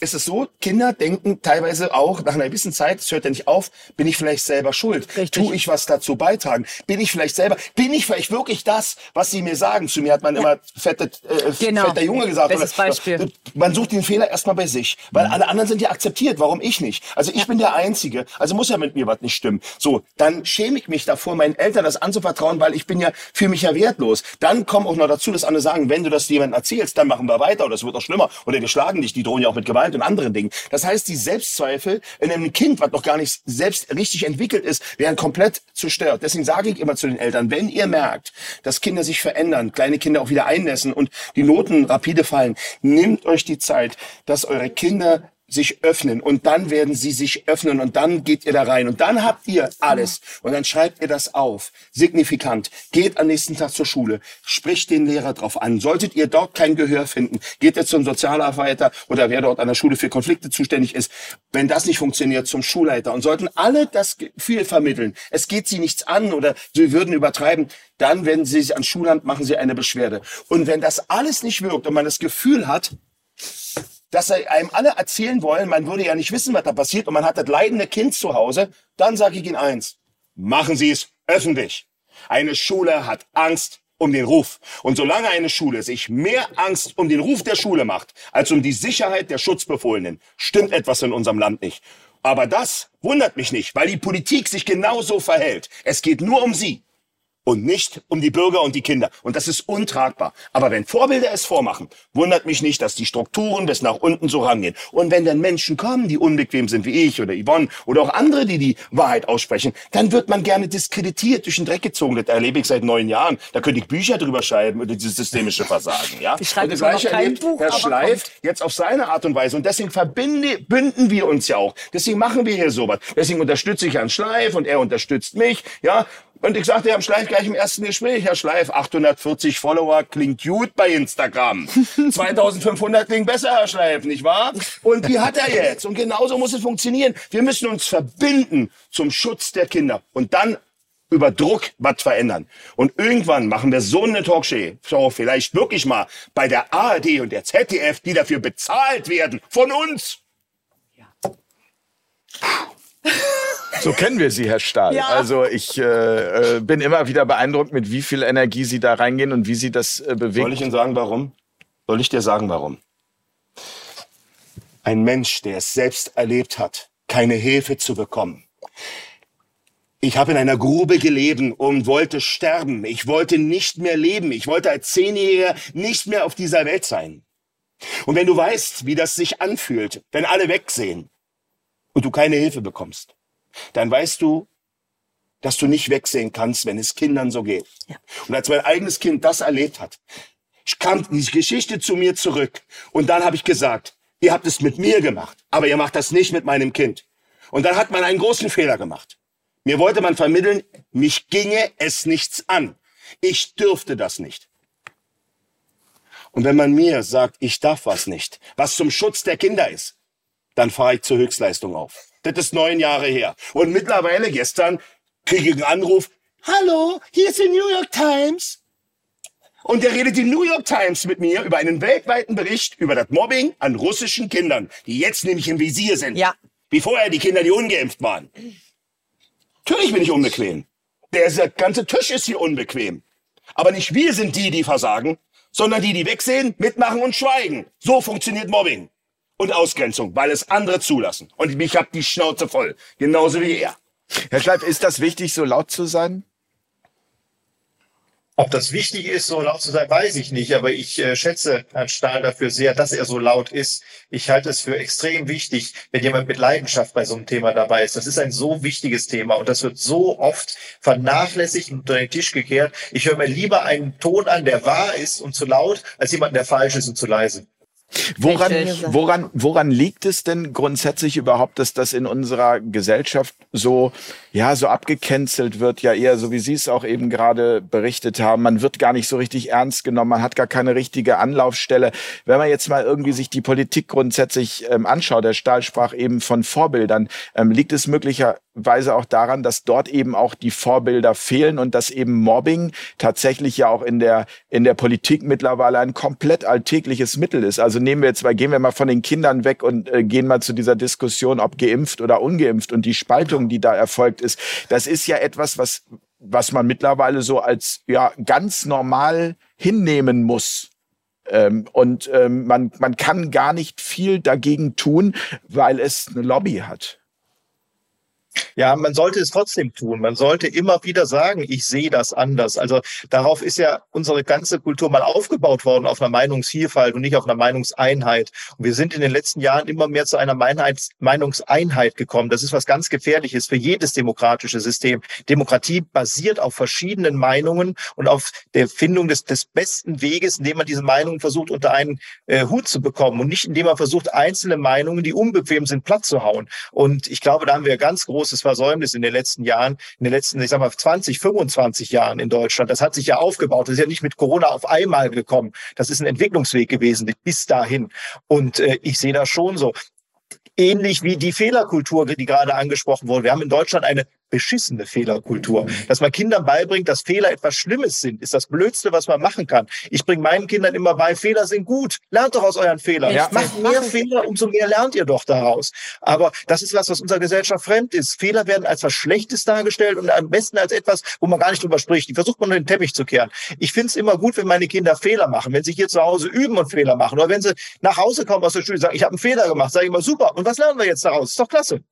ist es so, Kinder denken teilweise auch nach einer gewissen Zeit, es hört ja nicht auf, bin ich vielleicht selber schuld? Richtig. Tue ich was dazu beitragen? Bin ich vielleicht selber, bin ich vielleicht wirklich das, was sie mir sagen? Zu mir hat man immer fette, äh, Genau. fetter Junge gesagt. Bestes oder- Beispiel. Man sucht den Fehler erstmal bei sich, weil alle anderen sind ja akzeptiert. Warum ich nicht? Also ich bin der Einzige, also muss ja mit mir was nicht stimmen. So, dann schäme ich mich davor, meinen Eltern das anzuvertrauen, weil ich bin ja, fühle mich ja wertlos. Dann kommt auch noch dazu, dass andere sagen, wenn du das jemandem erzählst, dann machen wir weiter oder es wird auch schlimmer oder wir schlagen dich. Die drohen ja auch mit Gewalt und anderen Dingen. Das heißt, die Selbstzweifel in einem Kind, was noch gar nicht selbst richtig entwickelt ist, werden komplett zerstört. Deswegen sage ich immer zu den Eltern, wenn ihr merkt, dass Kinder sich verändern, kleine Kinder auch wieder einnässen und die Noten rapide fallen, nehmt euch die Zeit, dass eure Kinder sich öffnen. Und dann werden sie sich öffnen und dann geht ihr da rein. Und dann habt ihr alles. Und dann schreibt ihr das auf, signifikant, geht am nächsten Tag zur Schule, spricht den Lehrer drauf an. Solltet ihr dort kein Gehör finden, geht ihr zum Sozialarbeiter oder wer dort an der Schule für Konflikte zuständig ist. Wenn das nicht funktioniert, zum Schulleiter. Und sollten alle das Gefühl vermitteln, es geht sie nichts an oder sie würden übertreiben, dann wenden sie sich ans Schulamt, machen sie eine Beschwerde. Und wenn das alles nicht wirkt und man das Gefühl hat, dass sie einem alle erzählen wollen, man würde ja nicht wissen, was da passiert und man hat das leidende Kind zu Hause, dann sage ich Ihnen eins, machen Sie es öffentlich. Eine Schule hat Angst um den Ruf. Und solange eine Schule sich mehr Angst um den Ruf der Schule macht, als um die Sicherheit der Schutzbefohlenen, stimmt etwas in unserem Land nicht. Aber das wundert mich nicht, weil die Politik sich genauso verhält. Es geht nur um sie und nicht um die Bürger und die Kinder. Und das ist untragbar. Aber wenn Vorbilder es vormachen, wundert mich nicht, dass die Strukturen bis nach unten so rangehen. Und wenn dann Menschen kommen, die unbequem sind wie ich oder Yvonne oder auch andere, die die Wahrheit aussprechen, dann wird man gerne diskreditiert, durch den Dreck gezogen. Das erlebe ich seit neun Jahren. Da könnte ich Bücher drüber schreiben über dieses systemische Versagen. Ja? Ich schreibe und das Gleiche erlebt Buch, Herr Schleif jetzt auf seine Art und Weise. Und deswegen verbinde, bünden wir uns ja auch. Deswegen machen wir hier sowas. Deswegen unterstütze ich Herrn Schleif und er unterstützt mich. Ja, und ich sagte Herrn Schleif gleich im ersten Gespräch, Herr Schleif, 840 Follower klingt gut bei Instagram. 2500 klingt besser, Herr Schleif, nicht wahr? Und die hat er jetzt. Und genauso muss es funktionieren. Wir müssen uns verbinden zum Schutz der Kinder. Und dann über Druck was verändern. Und irgendwann machen wir so eine Talkshow, vielleicht wirklich mal bei der ARD und der ZDF, die dafür bezahlt werden, von uns. So kennen wir Sie, Herr Stahl. Ja. Also ich äh, äh, bin immer wieder beeindruckt, mit wie viel Energie Sie da reingehen und wie Sie das äh, bewegen. Soll ich Ihnen sagen, warum? Soll ich dir sagen, warum? Ein Mensch, der es selbst erlebt hat, keine Hilfe zu bekommen. Ich habe in einer Grube gelebt und wollte sterben. Ich wollte nicht mehr leben. Ich wollte als Zehnjähriger nicht mehr auf dieser Welt sein. Und wenn du weißt, wie das sich anfühlt, wenn alle wegsehen und du keine Hilfe bekommst, dann weißt du, dass du nicht wegsehen kannst, wenn es Kindern so geht. Und als mein eigenes Kind das erlebt hat, kam die Geschichte zu mir zurück. Und dann habe ich gesagt, ihr habt es mit mir gemacht, aber ihr macht das nicht mit meinem Kind. Und dann hat man einen großen Fehler gemacht. Mir wollte man vermitteln, mich ginge es nichts an. Ich dürfte das nicht. Und wenn man mir sagt, ich darf was nicht, was zum Schutz der Kinder ist, dann fahre ich zur Höchstleistung auf. Das ist neun Jahre her. Und mittlerweile gestern kriege ich einen Anruf. Hallo, hier ist die New York Times. Und der redet die New York Times mit mir über einen weltweiten Bericht über das Mobbing an russischen Kindern, die jetzt nämlich im Visier sind. Ja. Wie vorher die Kinder, die ungeimpft waren. Natürlich bin ich unbequem. Der ganze Tisch ist hier unbequem. Aber nicht wir sind die, die versagen, sondern die, die wegsehen, mitmachen und schweigen. So funktioniert Mobbing und Ausgrenzung, weil es andere zulassen. Und ich hab die Schnauze voll. Genauso wie er. Herr Schleif, ist das wichtig, so laut zu sein? Ob das wichtig ist, so laut zu sein, weiß ich nicht. Aber ich äh, schätze Herrn Stahl dafür sehr, dass er so laut ist. Ich halte es für extrem wichtig, wenn jemand mit Leidenschaft bei so einem Thema dabei ist. Das ist ein so wichtiges Thema und das wird so oft vernachlässigt und unter den Tisch gekehrt. Ich höre mir lieber einen Ton an, der wahr ist und zu laut, als jemanden, der falsch ist und zu leise. Woran, woran, woran liegt es denn grundsätzlich überhaupt, dass das in unserer Gesellschaft so, ja, so abgecancelt wird? Ja, eher so wie Sie es auch eben gerade berichtet haben. Man wird gar nicht so richtig ernst genommen. Man hat gar keine richtige Anlaufstelle. Wenn man jetzt mal irgendwie sich die Politik grundsätzlich ähm, anschaut, der Stahl sprach eben von Vorbildern, ähm, liegt es möglicherweise auch daran, dass dort eben auch die Vorbilder fehlen und dass eben Mobbing tatsächlich ja auch in der, in der Politik mittlerweile ein komplett alltägliches Mittel ist. Also nehmen wir jetzt mal, gehen wir mal von den Kindern weg und äh, gehen mal zu dieser Diskussion, ob geimpft oder ungeimpft und die Spaltung, die da erfolgt ist. Das ist ja etwas, was, was man mittlerweile so als ja ganz normal hinnehmen muss. Ähm, und ähm, man, man kann gar nicht viel dagegen tun, weil es eine Lobby hat. Ja, man sollte es trotzdem tun. Man sollte immer wieder sagen, ich sehe das anders. Also darauf ist ja unsere ganze Kultur mal aufgebaut worden, auf einer Meinungsvielfalt und nicht auf einer Meinungseinheit. Und wir sind in den letzten Jahren immer mehr zu einer Meinheit, Meinungseinheit gekommen. Das ist was ganz Gefährliches für jedes demokratische System. Demokratie basiert auf verschiedenen Meinungen und auf der Findung des, des besten Weges, indem man diese Meinungen versucht, unter einen äh, Hut zu bekommen und nicht indem man versucht, einzelne Meinungen, die unbequem sind, platt zu hauen. Und ich glaube, da haben wir ganz großes Versäumnis in den letzten Jahren, in den letzten, ich sag mal, 20, 25 Jahren in Deutschland. Das hat sich ja aufgebaut. Das ist ja nicht mit Corona auf einmal gekommen. Das ist ein Entwicklungsweg gewesen bis dahin. Und äh, ich sehe das schon so ähnlich wie die Fehlerkultur, die gerade angesprochen wurde. Wir haben in Deutschland eine beschissene Fehlerkultur. Dass man Kindern beibringt, dass Fehler etwas Schlimmes sind, ist das Blödste, was man machen kann. Ich bringe meinen Kindern immer bei, Fehler sind gut. Lernt doch aus euren Fehlern. Ja. Macht mehr Fehler, umso mehr lernt ihr doch daraus. Aber das ist was, was unserer Gesellschaft fremd ist. Fehler werden als was Schlechtes dargestellt und am besten als etwas, wo man gar nicht drüber spricht. Die versucht man nur den Teppich zu kehren. Ich finde es immer gut, wenn meine Kinder Fehler machen, wenn sie hier zu Hause üben und Fehler machen. Oder wenn sie nach Hause kommen aus der Schule und sagen, ich habe einen Fehler gemacht, sage ich immer, super. Und was lernen wir jetzt daraus? Ist doch klasse.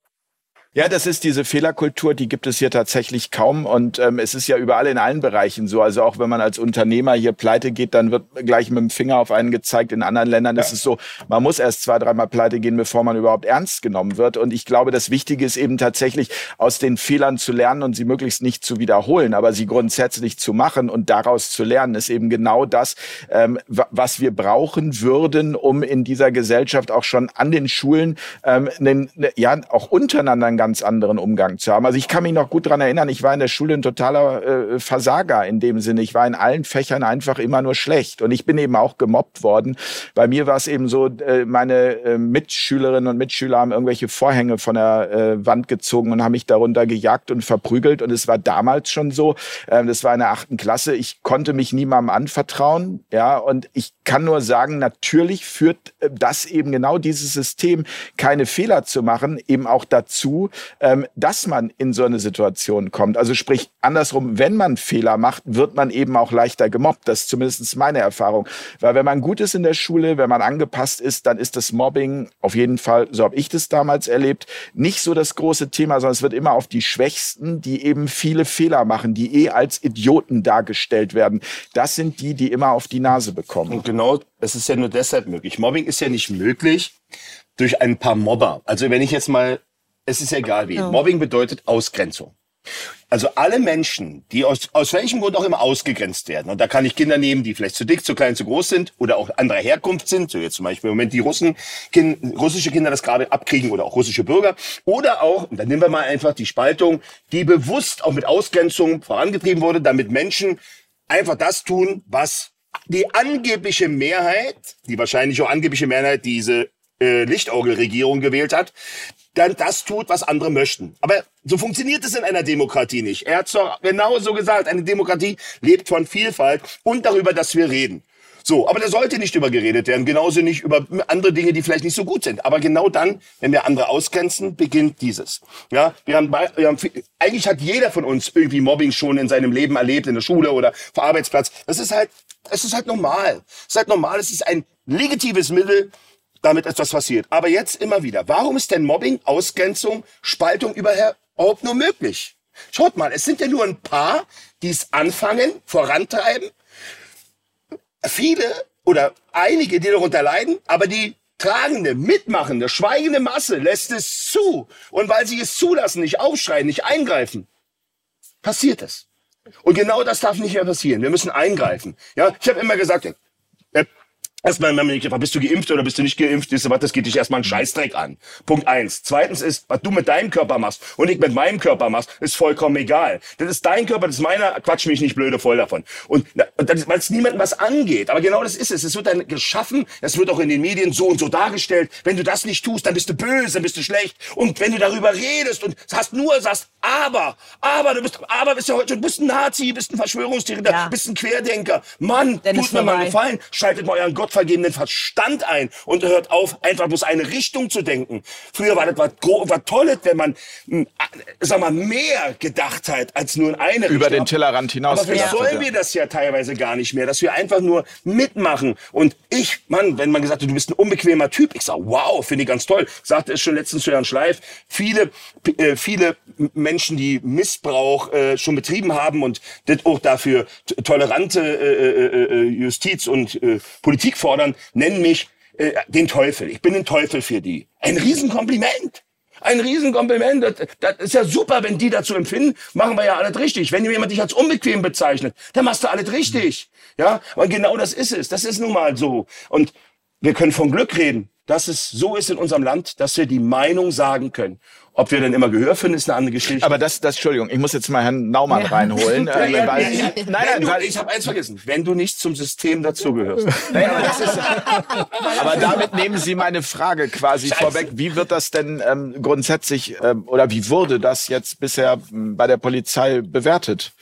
Ja, das ist diese Fehlerkultur, die gibt es hier tatsächlich kaum und ähm, es ist ja überall in allen Bereichen so. Also auch wenn man als Unternehmer hier pleite geht, dann wird gleich mit dem Finger auf einen gezeigt. In anderen Ländern ja. ist es so, man muss erst zwei, dreimal pleite gehen, bevor man überhaupt ernst genommen wird. Und ich glaube, das Wichtige ist eben tatsächlich aus den Fehlern zu lernen und sie möglichst nicht zu wiederholen, aber sie grundsätzlich zu machen und daraus zu lernen, ist eben genau das, ähm, was wir brauchen würden, um in dieser Gesellschaft auch schon an den Schulen ähm, einen, ja auch untereinander ganz anderen Umgang zu haben. Also ich kann mich noch gut dran erinnern, ich war in der Schule ein totaler äh, Versager in dem Sinne. Ich war in allen Fächern einfach immer nur schlecht. Und ich bin eben auch gemobbt worden. Bei mir war es eben so, äh, meine äh, Mitschülerinnen und Mitschüler haben irgendwelche Vorhänge von der äh, Wand gezogen und haben mich darunter gejagt und verprügelt. Und es war damals schon so, äh, das war in der achten Klasse, ich konnte mich niemandem anvertrauen. Ja, und ich kann nur sagen, natürlich führt äh, das eben genau dieses System, keine Fehler zu machen, eben auch dazu, ähm, dass man in so eine Situation kommt. Also sprich, andersrum, wenn man Fehler macht, wird man eben auch leichter gemobbt. Das ist zumindest meine Erfahrung. Weil wenn man gut ist in der Schule, wenn man angepasst ist, dann ist das Mobbing auf jeden Fall, so habe ich das damals erlebt, nicht so das große Thema, sondern es wird immer auf die Schwächsten, die eben viele Fehler machen, die eh als Idioten dargestellt werden. Das sind die, die immer auf die Nase bekommen. Und genau, es ist ja nur deshalb möglich. Mobbing ist ja nicht möglich durch ein paar Mobber. Also wenn ich jetzt mal es ist egal wie. Ja. Mobbing bedeutet Ausgrenzung. Also alle Menschen, die aus, aus welchem Grund auch immer ausgegrenzt werden, und da kann ich Kinder nehmen, die vielleicht zu dick, zu klein, zu groß sind oder auch anderer Herkunft sind, so jetzt zum Beispiel im Moment die Russen, kind, russische Kinder das gerade abkriegen oder auch russische Bürger, oder auch, und dann nehmen wir mal einfach die Spaltung, die bewusst auch mit Ausgrenzung vorangetrieben wurde, damit Menschen einfach das tun, was die angebliche Mehrheit, die wahrscheinlich auch angebliche Mehrheit diese äh, Lichtorgelregierung gewählt hat, dann das tut, was andere möchten. Aber so funktioniert es in einer Demokratie nicht. Er hat es doch genauso gesagt, eine Demokratie lebt von Vielfalt und darüber, dass wir reden. So, aber da sollte nicht über geredet werden, genauso nicht über andere Dinge, die vielleicht nicht so gut sind. Aber genau dann, wenn wir andere ausgrenzen, beginnt dieses. Ja, wir haben, wir haben eigentlich hat jeder von uns irgendwie Mobbing schon in seinem Leben erlebt, in der Schule oder vor Arbeitsplatz. Das ist halt, es ist halt normal. Es ist halt normal. Es ist ein legitimes Mittel, damit etwas passiert. Aber jetzt immer wieder. Warum ist denn Mobbing, Ausgrenzung, Spaltung überhaupt nur möglich? Schaut mal, es sind ja nur ein paar, die es anfangen, vorantreiben viele oder einige, die darunter leiden, aber die tragende, mitmachende, schweigende Masse lässt es zu. Und weil sie es zulassen, nicht aufschreien, nicht eingreifen, passiert es. Und genau das darf nicht mehr passieren. Wir müssen eingreifen. Ja, ich habe immer gesagt, Erstmal, wenn man nicht bist du geimpft oder bist du nicht geimpft, ist, was, das geht dich erstmal einen Scheißdreck an. Punkt eins. Zweitens ist, was du mit deinem Körper machst und ich mit meinem Körper machst, ist vollkommen egal. Das ist dein Körper, das ist meiner, quatsch mich nicht blöde voll davon. Und, und weil es niemandem was angeht. Aber genau das ist es. Es wird dann geschaffen, es wird auch in den Medien so und so dargestellt. Wenn du das nicht tust, dann bist du böse, dann bist du schlecht. Und wenn du darüber redest und hast nur, sagst, aber, aber, du bist, aber bist ja heute, du bist ein Nazi, bist ein Verschwörungstheoretiker, ja. bist ein Querdenker. Mann, Dennis tut mir mal gefallen, schaltet mal euren Gott gottvergebenen Verstand ein und hört auf, einfach bloß eine Richtung zu denken. Früher war das was, was Tolles, wenn man, hm, sag mal, mehr gedacht hat als nur in eine Über Richtung. den Tellerrand hinaus. Aber vielleicht sollen wir das ja teilweise gar nicht mehr, dass wir einfach nur mitmachen. Und ich, Mann, wenn man gesagt hat, du bist ein unbequemer Typ, ich sag, wow, finde ich ganz toll. Ich sagte es schon letztens zu Herrn Schleif, viele, äh, viele Menschen, die Missbrauch äh, schon betrieben haben und das auch dafür tolerante äh, äh, äh, Justiz und äh, Politik fordern, nennen mich äh, den Teufel. Ich bin ein Teufel für die. Ein Riesenkompliment. Ein Riesenkompliment. Das, das ist ja super, wenn die dazu empfinden, machen wir ja alles richtig. Wenn jemand dich als unbequem bezeichnet, dann machst du alles richtig. Ja, und genau das ist es. Das ist nun mal so. Und wir können von Glück reden, dass es so ist in unserem Land, dass wir die Meinung sagen können. Ob wir dann immer Gehör finden, ist eine andere Geschichte. Aber das, das Entschuldigung, ich muss jetzt mal Herrn Naumann ja. reinholen. Ja, ja, weil, nein, nein, weil ich habe eins vergessen. Wenn du nicht zum System dazugehörst. Nein, das ist, aber damit nehmen Sie meine Frage quasi Scheiße. vorweg. Wie wird das denn ähm, grundsätzlich ähm, oder wie wurde das jetzt bisher ähm, bei der Polizei bewertet?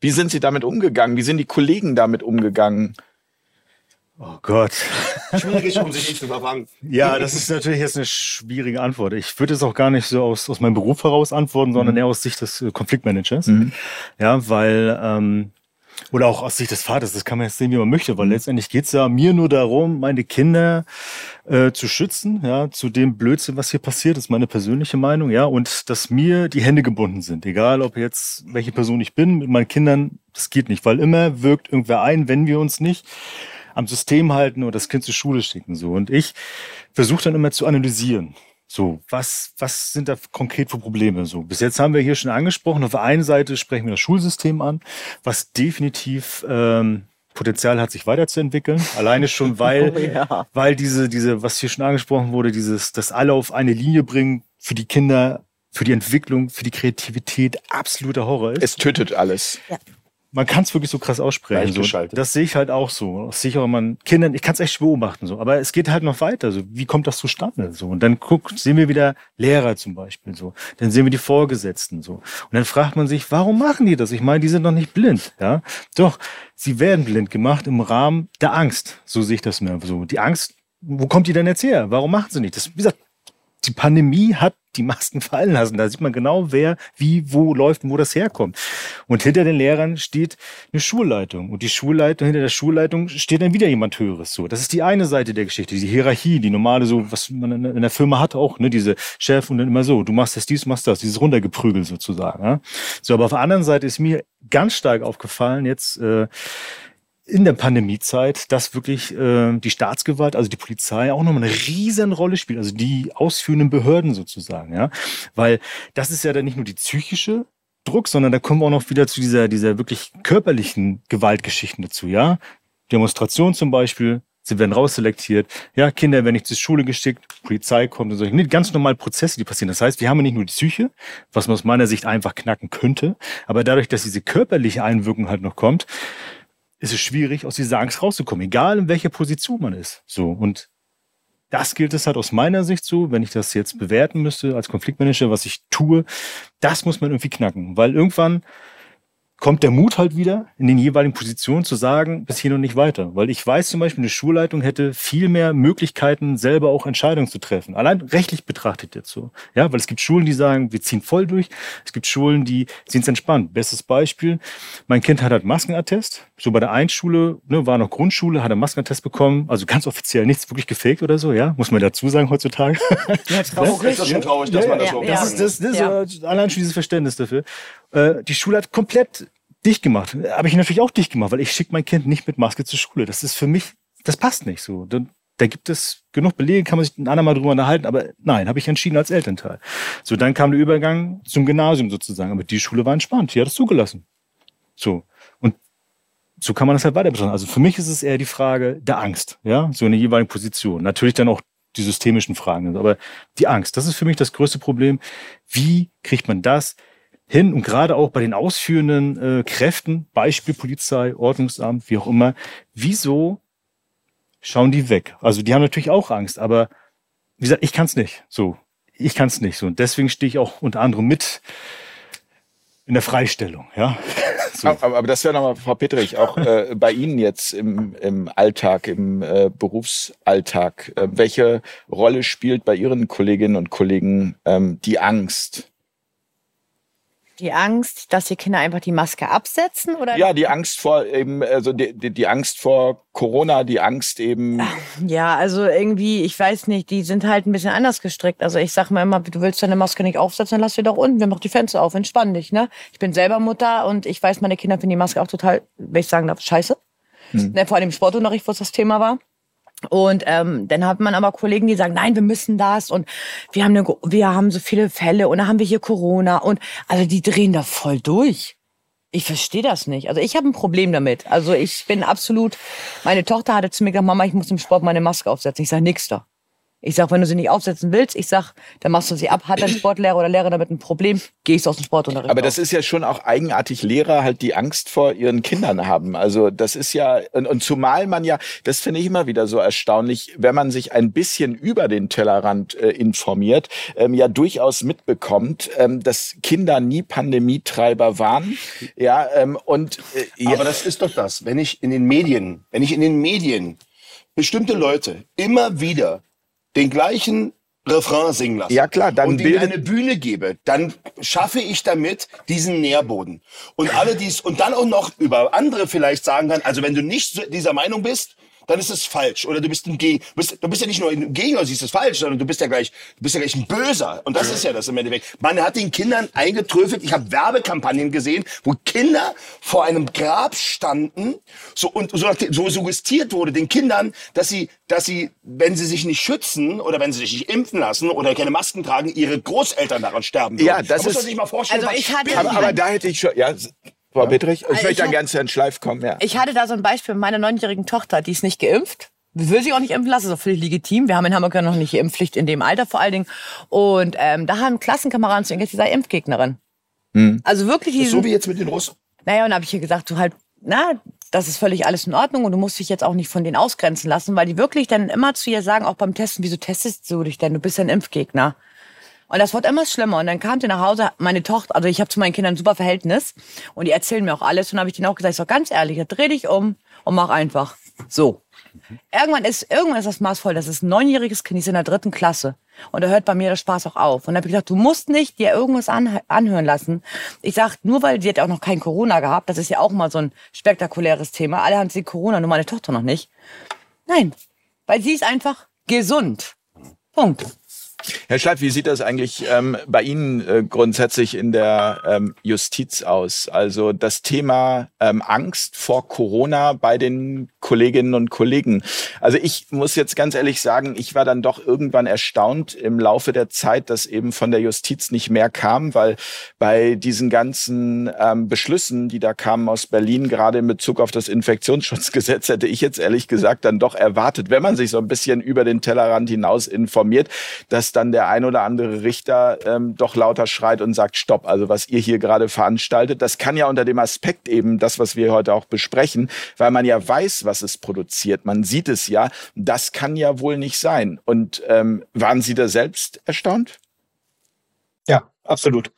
Wie sind Sie damit umgegangen? Wie sind die Kollegen damit umgegangen? Oh Gott. Schwierig, um sich nicht zu überfangen. Ja, das ist natürlich jetzt eine schwierige Antwort. Ich würde es auch gar nicht so aus, aus meinem Beruf heraus antworten, sondern mhm. eher aus Sicht des äh, Konfliktmanagers. Mhm. Ja, weil, ähm, oder auch aus Sicht des Vaters, das kann man jetzt sehen, wie man möchte, weil mhm. letztendlich geht's ja mir nur darum, meine Kinder äh, zu schützen, ja, zu dem Blödsinn, was hier passiert, das ist meine persönliche Meinung, ja, und dass mir die Hände gebunden sind, egal ob jetzt welche Person ich bin, mit meinen Kindern, das geht nicht, weil immer wirkt irgendwer ein, wenn wir uns nicht am System halten oder das Kind zur Schule schicken. So. Und ich versuche dann immer zu analysieren. So, was, was sind da konkret für Probleme? So, bis jetzt haben wir hier schon angesprochen, auf der einen Seite sprechen wir das Schulsystem an, was definitiv ähm, Potenzial hat, sich weiterzuentwickeln. Alleine schon, weil, oh, ja. weil diese, diese, was hier schon angesprochen wurde, dieses, das alle auf eine Linie bringen, für die Kinder, für die Entwicklung, für die Kreativität absoluter Horror ist. Es tötet alles. Ja man kann es wirklich so krass aussprechen. So. Das sehe ich halt auch so. Das sehe ich auch man Kindern, ich kann es echt beobachten so. Aber es geht halt noch weiter. So, wie kommt das zustande? So und dann guckt, sehen wir wieder Lehrer zum Beispiel so. Dann sehen wir die Vorgesetzten so. Und dann fragt man sich, warum machen die das? Ich meine, die sind doch nicht blind, ja? Doch, sie werden blind gemacht im Rahmen der Angst. So sehe ich das mir so. Die Angst, wo kommt die denn jetzt her? Warum machen sie nicht? Das, wie gesagt, die Pandemie hat die Masken fallen lassen. Da sieht man genau, wer wie wo läuft und wo das herkommt. Und hinter den Lehrern steht eine Schulleitung. Und die Schulleitung, hinter der Schulleitung steht dann wieder jemand Höheres. So, das ist die eine Seite der Geschichte, die Hierarchie, die normale, so was man in der Firma hat auch, ne, diese Chef und dann immer so, du machst das dies, machst das, dieses runtergeprügelt sozusagen. Ja? So, aber auf der anderen Seite ist mir ganz stark aufgefallen jetzt. Äh, in der Pandemiezeit, dass wirklich äh, die Staatsgewalt, also die Polizei, auch nochmal eine riesen Rolle spielt, also die ausführenden Behörden sozusagen, ja. Weil das ist ja dann nicht nur die psychische Druck, sondern da kommen wir auch noch wieder zu dieser, dieser wirklich körperlichen Gewaltgeschichten dazu, ja. Demonstration zum Beispiel, sie werden rausselektiert, ja, Kinder werden nicht zur Schule geschickt, Polizei kommt und solche, nee, ganz normale Prozesse, die passieren. Das heißt, wir haben ja nicht nur die Psyche, was man aus meiner Sicht einfach knacken könnte, aber dadurch, dass diese körperliche Einwirkung halt noch kommt, ist es schwierig, aus dieser Angst rauszukommen, egal in welcher Position man ist. So und das gilt es halt aus meiner Sicht so, wenn ich das jetzt bewerten müsste als Konfliktmanager, was ich tue, das muss man irgendwie knacken, weil irgendwann kommt der Mut halt wieder in den jeweiligen Positionen zu sagen, bis hier noch nicht weiter. Weil ich weiß zum Beispiel, eine Schulleitung hätte viel mehr Möglichkeiten, selber auch Entscheidungen zu treffen. Allein rechtlich betrachtet jetzt so. Ja, weil es gibt Schulen, die sagen, wir ziehen voll durch. Es gibt Schulen, die sind entspannt. Bestes Beispiel. Mein Kind hat halt Maskenattest. So bei der einen Schule, ne, war noch Grundschule, hat er Maskenattest bekommen. Also ganz offiziell nichts wirklich gefaked oder so, ja. Muss man dazu sagen heutzutage. Ja, traurig. Das ist schon traurig, dass man das Ja, überhaupt ja. Das ist, das, das ist allein schon dieses Verständnis dafür. Äh, die Schule hat komplett dicht gemacht. Habe ich natürlich auch dicht gemacht, weil ich schicke mein Kind nicht mit Maske zur Schule. Das ist für mich, das passt nicht so. Da, da gibt es genug Belege, kann man sich ein andermal drüber unterhalten, aber nein, habe ich entschieden als Elternteil. So, dann kam der Übergang zum Gymnasium sozusagen. Aber die Schule war entspannt, die hat es zugelassen. So. Und so kann man das halt weiter betrachten. Also für mich ist es eher die Frage der Angst, ja, so in der jeweiligen Position. Natürlich dann auch die systemischen Fragen, aber die Angst, das ist für mich das größte Problem. Wie kriegt man das hin und gerade auch bei den ausführenden äh, Kräften, Beispiel Polizei, Ordnungsamt, wie auch immer, wieso schauen die weg? Also die haben natürlich auch Angst, aber wie gesagt, ich kann es nicht. So, ich kann es nicht. So und deswegen stehe ich auch unter anderem mit in der Freistellung, ja. So. Aber, aber das wäre nochmal, Frau Petrich, auch äh, bei Ihnen jetzt im, im Alltag, im äh, Berufsalltag, äh, welche Rolle spielt bei Ihren Kolleginnen und Kollegen ähm, die Angst? Die Angst, dass die Kinder einfach die Maske absetzen oder? Ja, die Angst vor eben, also die, die, die Angst vor Corona, die Angst eben. Ja, also irgendwie, ich weiß nicht, die sind halt ein bisschen anders gestrickt. Also ich sag mal immer, du willst deine Maske nicht aufsetzen, dann lass sie doch unten. Wir machen die Fenster auf, entspann dich, ne? Ich bin selber Mutter und ich weiß, meine Kinder finden die Maske auch total, wenn ich sagen darf, scheiße. Ne, vor allem im Sportunterricht, wo es das Thema war. Und ähm, dann hat man aber Kollegen, die sagen, nein, wir müssen das und wir haben, eine, wir haben so viele Fälle und dann haben wir hier Corona und also die drehen da voll durch. Ich verstehe das nicht. Also ich habe ein Problem damit. Also ich bin absolut, meine Tochter hatte zu mir gesagt, Mama, ich muss im Sport meine Maske aufsetzen. Ich sage, nix da. Ich sag, wenn du sie nicht aufsetzen willst, ich sag, dann machst du sie ab. Hat dein Sportlehrer oder Lehrer damit ein Problem, gehst du aus dem Sportunterricht. Aber das ist ja schon auch eigenartig, Lehrer halt die Angst vor ihren Kindern haben. Also das ist ja, und, und zumal man ja, das finde ich immer wieder so erstaunlich, wenn man sich ein bisschen über den Tellerrand äh, informiert, ähm, ja durchaus mitbekommt, ähm, dass Kinder nie Pandemietreiber waren. Ja, ähm, und äh, ja, Aber das ist doch das. Wenn ich in den Medien, wenn ich in den Medien bestimmte Leute immer wieder den gleichen Refrain singen lasse Ja, klar, dann und bildet- eine Bühne gebe, dann schaffe ich damit diesen Nährboden. Und alle dies und dann auch noch über andere vielleicht sagen kann, also wenn du nicht dieser Meinung bist, dann ist es falsch oder du bist ein Geg du bist, du bist ja nicht nur ein Gegner, siehst es falsch, sondern du bist ja gleich du bist ja gleich ein Böser und das ist ja das im Endeffekt. Man hat den Kindern eingetröpfelt. Ich habe Werbekampagnen gesehen, wo Kinder vor einem Grab standen so und so, so suggestiert wurde den Kindern, dass sie dass sie wenn sie sich nicht schützen oder wenn sie sich nicht impfen lassen oder keine Masken tragen, ihre Großeltern daran sterben würden. Ja, das da muss man ist- sich mal vorstellen. Also ich hatte- aber, aber da hätte ich schon, ja, Frau Petrich, ich Also möchte ja gerne zu Herrn Schleif kommen, ja. Ich hatte da so ein Beispiel mit meiner neunjährigen Tochter, die ist nicht geimpft. Will sich auch nicht impfen lassen, ist auch völlig legitim. Wir haben in Hamburg ja noch nicht die Impfpflicht in dem Alter vor allen Dingen. Und ähm, da haben Klassenkameraden zu ihr gesagt, sie sei Impfgegnerin. Also wirklich diesen, so wie jetzt mit den Russen. naja, und da habe ich ihr gesagt, du halt, na, das ist völlig alles in Ordnung und du musst dich jetzt auch nicht von denen ausgrenzen lassen, weil die wirklich dann immer zu ihr sagen, auch beim Testen, wieso testest du dich denn? Du bist ja ein Impfgegner. Und das wird immer schlimmer. Und dann kam sie nach Hause, meine Tochter, also ich habe zu meinen Kindern ein super Verhältnis und die erzählen mir auch alles. Und dann habe ich denen auch gesagt, ich sag ganz ehrlich, dreh dich um und mach einfach so. Irgendwann ist, irgendwann ist das maßvoll. Das ist ein neunjähriges Kind, die ist in der dritten Klasse. Und da hört bei mir der Spaß auch auf. Und dann habe ich gesagt, du musst nicht dir irgendwas an, anhören lassen. Ich sag, nur weil sie hat ja auch noch kein Corona gehabt, das ist ja auch mal so ein spektakuläres Thema. Alle haben sie Corona, nur meine Tochter noch nicht. Nein, weil sie ist einfach gesund. Punkt. Herr Schleif, wie sieht das eigentlich ähm, bei Ihnen äh, grundsätzlich in der ähm, Justiz aus? Also das Thema ähm, Angst vor Corona bei den Kolleginnen und Kollegen. Also ich muss jetzt ganz ehrlich sagen, ich war dann doch irgendwann erstaunt im Laufe der Zeit, dass eben von der Justiz nicht mehr kam, weil bei diesen ganzen ähm, Beschlüssen, die da kamen aus Berlin, gerade in Bezug auf das Infektionsschutzgesetz, hätte ich jetzt ehrlich gesagt dann doch erwartet, wenn man sich so ein bisschen über den Tellerrand hinaus informiert, dass dann der ein oder andere Richter ähm, doch lauter schreit und sagt, stopp, also was ihr hier gerade veranstaltet, das kann ja unter dem Aspekt eben das, was wir heute auch besprechen, weil man ja weiß, was es produziert, man sieht es ja, das kann ja wohl nicht sein. Und ähm, waren Sie da selbst erstaunt? Ja, absolut.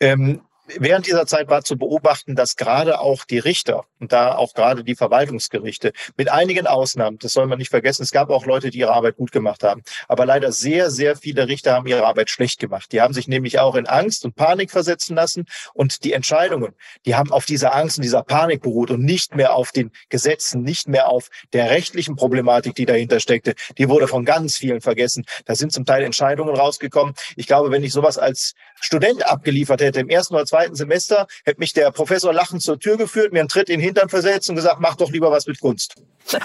Ähm, während dieser Zeit war zu beobachten, dass gerade auch die Richter und da auch gerade die Verwaltungsgerichte mit einigen Ausnahmen, das soll man nicht vergessen, es gab auch Leute, die ihre Arbeit gut gemacht haben, aber leider sehr, sehr viele Richter haben ihre Arbeit schlecht gemacht. Die haben sich nämlich auch in Angst und Panik versetzen lassen und die Entscheidungen, die haben auf dieser Angst und dieser Panik beruht und nicht mehr auf den Gesetzen, nicht mehr auf der rechtlichen Problematik, die dahinter steckte. Die wurde von ganz vielen vergessen. Da sind zum Teil Entscheidungen rausgekommen. Ich glaube, wenn ich sowas als Student abgeliefert hätte im ersten oder zweiten zweiten Semester hätte mich der Professor lachend zur Tür geführt, mir einen Tritt in den Hintern versetzt und gesagt, mach doch lieber was mit Kunst.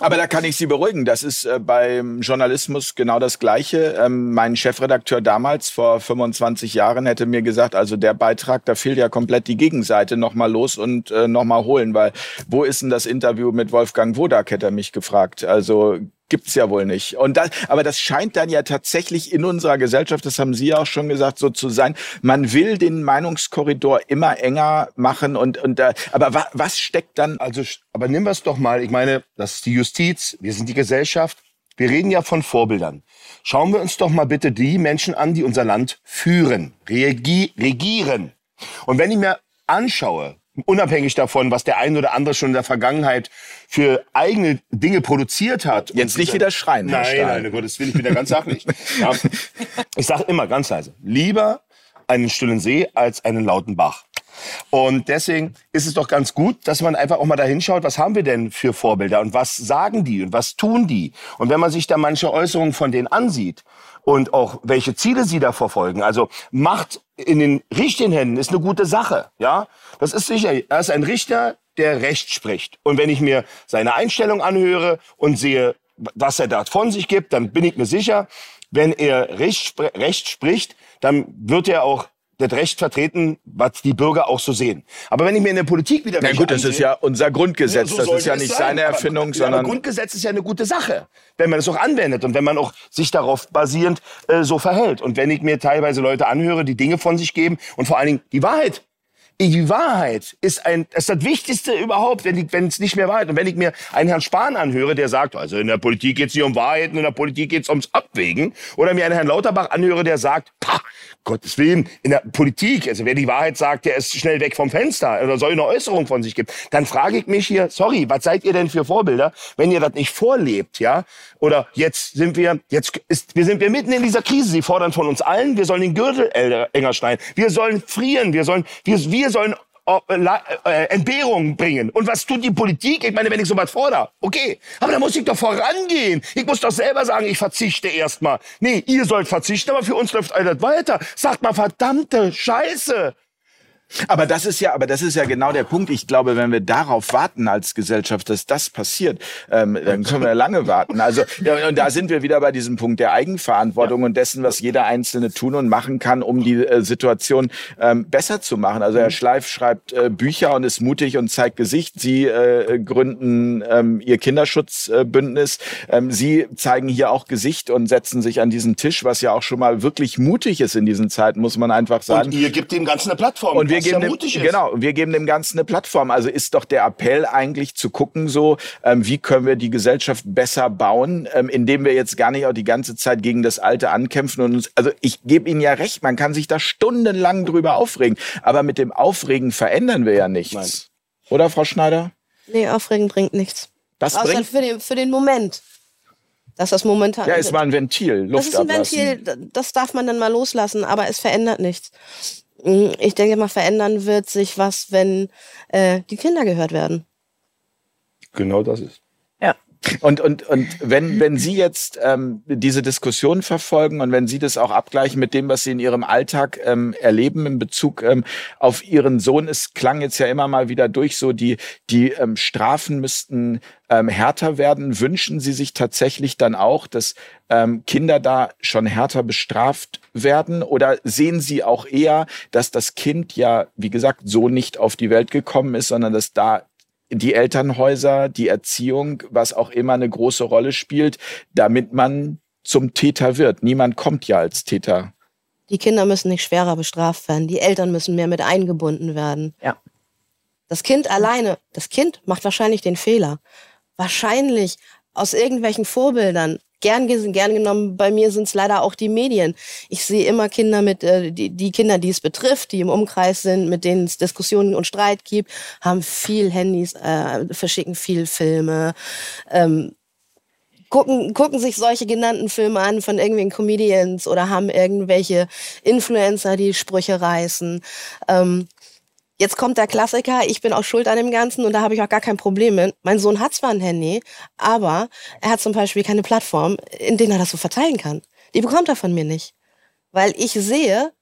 Aber da kann ich Sie beruhigen. Das ist äh, beim Journalismus genau das Gleiche. Ähm, mein Chefredakteur damals vor 25 Jahren hätte mir gesagt, also der Beitrag, da fehlt ja komplett die Gegenseite. Nochmal los und äh, nochmal holen, weil wo ist denn das Interview mit Wolfgang Wodak, hätte er mich gefragt. Also gibt's ja wohl nicht. Und das, aber das scheint dann ja tatsächlich in unserer Gesellschaft, das haben Sie ja auch schon gesagt, so zu sein. Man will den Meinungskorridor immer enger machen und und äh, aber wa, was steckt dann? Also, aber nimm wir es doch mal. Ich meine, das ist die Justiz, wir sind die Gesellschaft. Wir reden ja von Vorbildern. Schauen wir uns doch mal bitte die Menschen an, die unser Land führen, regieren. Und wenn ich mir anschaue, unabhängig davon, was der ein oder andere schon in der Vergangenheit für eigene Dinge produziert hat. Jetzt nicht wieder schreien. Nein, nein, um Gottes Willen, ich ja ganz sachlich. ja. Ich sage immer ganz leise, lieber einen stillen See als einen lauten Bach. Und deswegen ist es doch ganz gut, dass man einfach auch mal dahin schaut, was haben wir denn für Vorbilder und was sagen die und was tun die. Und wenn man sich da manche Äußerungen von denen ansieht und auch welche Ziele sie da verfolgen, also Macht in den richtigen Händen ist eine gute Sache, ja. Das ist sicher. Er ist ein Richter, der Recht spricht. Und wenn ich mir seine Einstellung anhöre und sehe, was er da von sich gibt, dann bin ich mir sicher, wenn er Recht, Recht spricht, dann wird er auch das Recht vertreten, was die Bürger auch so sehen. Aber wenn ich mir in der Politik wieder... Na gut, das ist ja unser Grundgesetz. So das ist ja nicht sein. seine Erfindung, aber, sondern... Aber Grundgesetz ist ja eine gute Sache, wenn man es auch anwendet und wenn man auch sich darauf basierend äh, so verhält. Und wenn ich mir teilweise Leute anhöre, die Dinge von sich geben und vor allen Dingen die Wahrheit die Wahrheit ist ein, ist das Wichtigste überhaupt, wenn, es nicht mehr Wahrheit. Und wenn ich mir einen Herrn Spahn anhöre, der sagt, also in der Politik geht es nicht um Wahrheiten, in der Politik geht es ums Abwägen, oder mir einen Herrn Lauterbach anhöre, der sagt, pah, Gottes Willen, in der Politik, also wer die Wahrheit sagt, der ist schnell weg vom Fenster oder soll eine Äußerung von sich geben, dann frage ich mich hier, sorry, was seid ihr denn für Vorbilder, wenn ihr das nicht vorlebt, ja? Oder jetzt sind wir, jetzt ist, wir sind wir mitten in dieser Krise. Sie fordern von uns allen, wir sollen den Gürtel enger schneiden, wir sollen frieren, wir sollen, wir, wir sollen äh, äh, Entbehrungen bringen. Und was tut die Politik? Ich meine, wenn ich sowas fordere, okay, aber da muss ich doch vorangehen. Ich muss doch selber sagen, ich verzichte erstmal. Nee, ihr sollt verzichten, aber für uns läuft alles weiter. Sagt mal, verdammte Scheiße. Aber das ist ja, aber das ist ja genau der Punkt. Ich glaube, wenn wir darauf warten als Gesellschaft, dass das passiert, ähm, dann können wir lange warten. Also ja, und da sind wir wieder bei diesem Punkt der Eigenverantwortung ja. und dessen, was jeder Einzelne tun und machen kann, um die äh, Situation ähm, besser zu machen. Also Herr mhm. Schleif schreibt äh, Bücher und ist mutig und zeigt Gesicht. Sie äh, gründen ähm, ihr Kinderschutzbündnis. Ähm, Sie zeigen hier auch Gesicht und setzen sich an diesen Tisch, was ja auch schon mal wirklich mutig ist in diesen Zeiten, muss man einfach sagen. Und ihr gibt dem Ganzen eine Plattform. Und wir geben dem, genau, wir geben dem Ganzen eine Plattform. Also ist doch der Appell eigentlich zu gucken, so ähm, wie können wir die Gesellschaft besser bauen, ähm, indem wir jetzt gar nicht auch die ganze Zeit gegen das Alte ankämpfen und uns. Also ich gebe Ihnen ja recht, man kann sich da stundenlang drüber aufregen, aber mit dem Aufregen verändern wir ja nichts, Nein. oder Frau Schneider? Nee, Aufregen bringt nichts. Das Außer bringt für den, für den Moment. Das ist momentan. Ja, ist mal ein Ventil. Luft das ist ein ablassen. Ventil, das darf man dann mal loslassen, aber es verändert nichts. Hm, ich denke mal, verändern wird sich was, wenn äh, die Kinder gehört werden. Genau das ist. Ja. Und, und, und wenn, wenn Sie jetzt ähm, diese Diskussion verfolgen und wenn Sie das auch abgleichen mit dem, was Sie in Ihrem Alltag ähm, erleben in Bezug ähm, auf Ihren Sohn, es klang jetzt ja immer mal wieder durch, so die, die ähm, Strafen müssten ähm, härter werden. Wünschen Sie sich tatsächlich dann auch, dass ähm, Kinder da schon härter bestraft werden? Oder sehen Sie auch eher, dass das Kind ja, wie gesagt, so nicht auf die Welt gekommen ist, sondern dass da die Elternhäuser, die Erziehung, was auch immer eine große Rolle spielt, damit man zum Täter wird. Niemand kommt ja als Täter. Die Kinder müssen nicht schwerer bestraft werden. Die Eltern müssen mehr mit eingebunden werden. Ja. Das Kind alleine, das Kind macht wahrscheinlich den Fehler. Wahrscheinlich aus irgendwelchen Vorbildern. Gern, gern genommen, bei mir sind es leider auch die Medien. Ich sehe immer Kinder mit, äh, die, die Kinder, die es betrifft, die im Umkreis sind, mit denen es Diskussionen und Streit gibt, haben viel Handys, äh, verschicken viel Filme, ähm, gucken, gucken sich solche genannten Filme an von irgendwelchen Comedians oder haben irgendwelche Influencer, die Sprüche reißen. Ähm, Jetzt kommt der Klassiker, ich bin auch schuld an dem Ganzen und da habe ich auch gar kein Problem mit. Mein Sohn hat zwar ein Handy, aber er hat zum Beispiel keine Plattform, in der er das so verteilen kann. Die bekommt er von mir nicht. Weil ich sehe,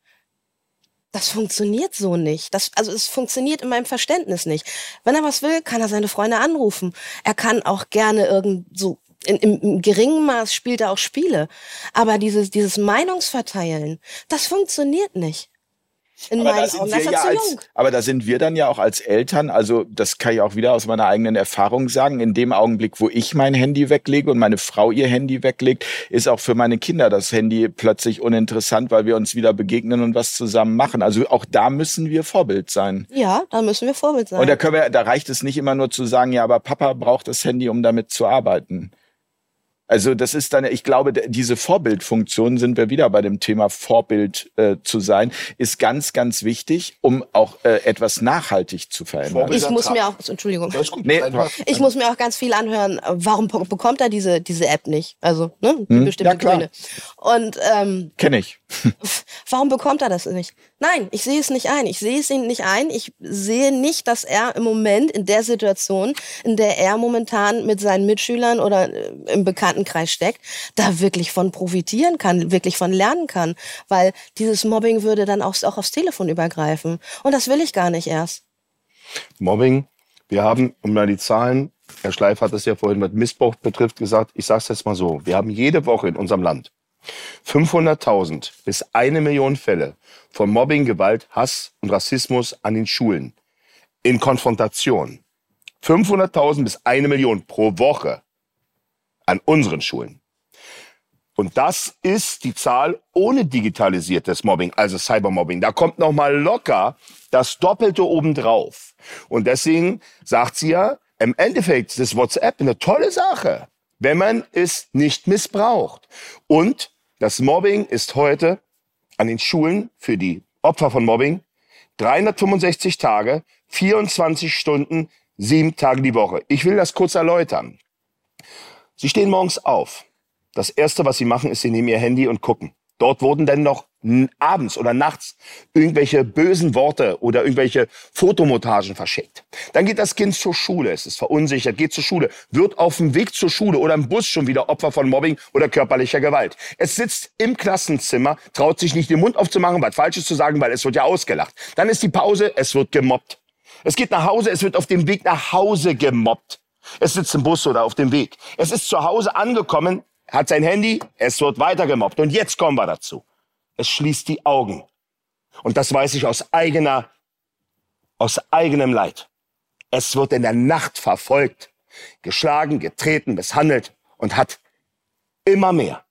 das funktioniert so nicht. Das, also es funktioniert in meinem Verständnis nicht. Wenn er was will, kann er seine Freunde anrufen. Er kann auch gerne irgend so in, im, im geringen Maß spielt er auch Spiele. Aber dieses, dieses Meinungsverteilen, das funktioniert nicht. In aber, da sind wir ja als, aber da sind wir dann ja auch als Eltern, also das kann ich auch wieder aus meiner eigenen Erfahrung sagen, in dem Augenblick, wo ich mein Handy weglege und meine Frau ihr Handy weglegt, ist auch für meine Kinder das Handy plötzlich uninteressant, weil wir uns wieder begegnen und was zusammen machen. Also auch da müssen wir Vorbild sein. Ja, da müssen wir Vorbild sein. Und da können wir, da reicht es nicht immer nur zu sagen, ja, aber Papa braucht das Handy, um damit zu arbeiten. Also das ist dann, ich glaube, diese Vorbildfunktion sind wir wieder bei dem Thema Vorbild äh, zu sein, ist ganz, ganz wichtig, um auch äh, etwas nachhaltig zu verändern. Ich muss mir auch, Entschuldigung, nee, ich muss mir auch ganz viel anhören. Warum bekommt er diese diese App nicht? Also ne, hm? bestimmte ja, Töne. Und ähm, kenne ich. Warum bekommt er das nicht? Nein, ich sehe es nicht ein. Ich sehe es ihm nicht ein. Ich sehe nicht, dass er im Moment in der Situation, in der er momentan mit seinen Mitschülern oder äh, im Bekanntenkreis steckt, da wirklich von profitieren kann, wirklich von lernen kann. Weil dieses Mobbing würde dann auch, auch aufs Telefon übergreifen. Und das will ich gar nicht erst. Mobbing, wir haben, um mal die Zahlen, Herr Schleif hat es ja vorhin, was Missbrauch betrifft, gesagt, ich sage es jetzt mal so, wir haben jede Woche in unserem Land 500.000 bis eine Million Fälle von Mobbing, Gewalt, Hass und Rassismus an den Schulen. In Konfrontation. 500.000 bis eine Million pro Woche an unseren Schulen. Und das ist die Zahl ohne digitalisiertes Mobbing, also Cybermobbing. Da kommt noch mal locker das Doppelte obendrauf. Und deswegen sagt sie ja, im Endeffekt ist WhatsApp eine tolle Sache wenn man es nicht missbraucht. Und das Mobbing ist heute an den Schulen für die Opfer von Mobbing 365 Tage, 24 Stunden, sieben Tage die Woche. Ich will das kurz erläutern. Sie stehen morgens auf. Das Erste, was Sie machen, ist, Sie nehmen Ihr Handy und gucken. Dort wurden denn noch abends oder nachts irgendwelche bösen Worte oder irgendwelche Fotomontagen verschickt. Dann geht das Kind zur Schule, es ist verunsichert, geht zur Schule, wird auf dem Weg zur Schule oder im Bus schon wieder Opfer von Mobbing oder körperlicher Gewalt. Es sitzt im Klassenzimmer, traut sich nicht den Mund aufzumachen, was Falsches zu sagen, weil es wird ja ausgelacht. Dann ist die Pause, es wird gemobbt. Es geht nach Hause, es wird auf dem Weg nach Hause gemobbt. Es sitzt im Bus oder auf dem Weg. Es ist zu Hause angekommen, hat sein Handy, es wird weiter gemobbt. Und jetzt kommen wir dazu. Es schließt die Augen. Und das weiß ich aus eigener, aus eigenem Leid. Es wird in der Nacht verfolgt, geschlagen, getreten, misshandelt und hat immer mehr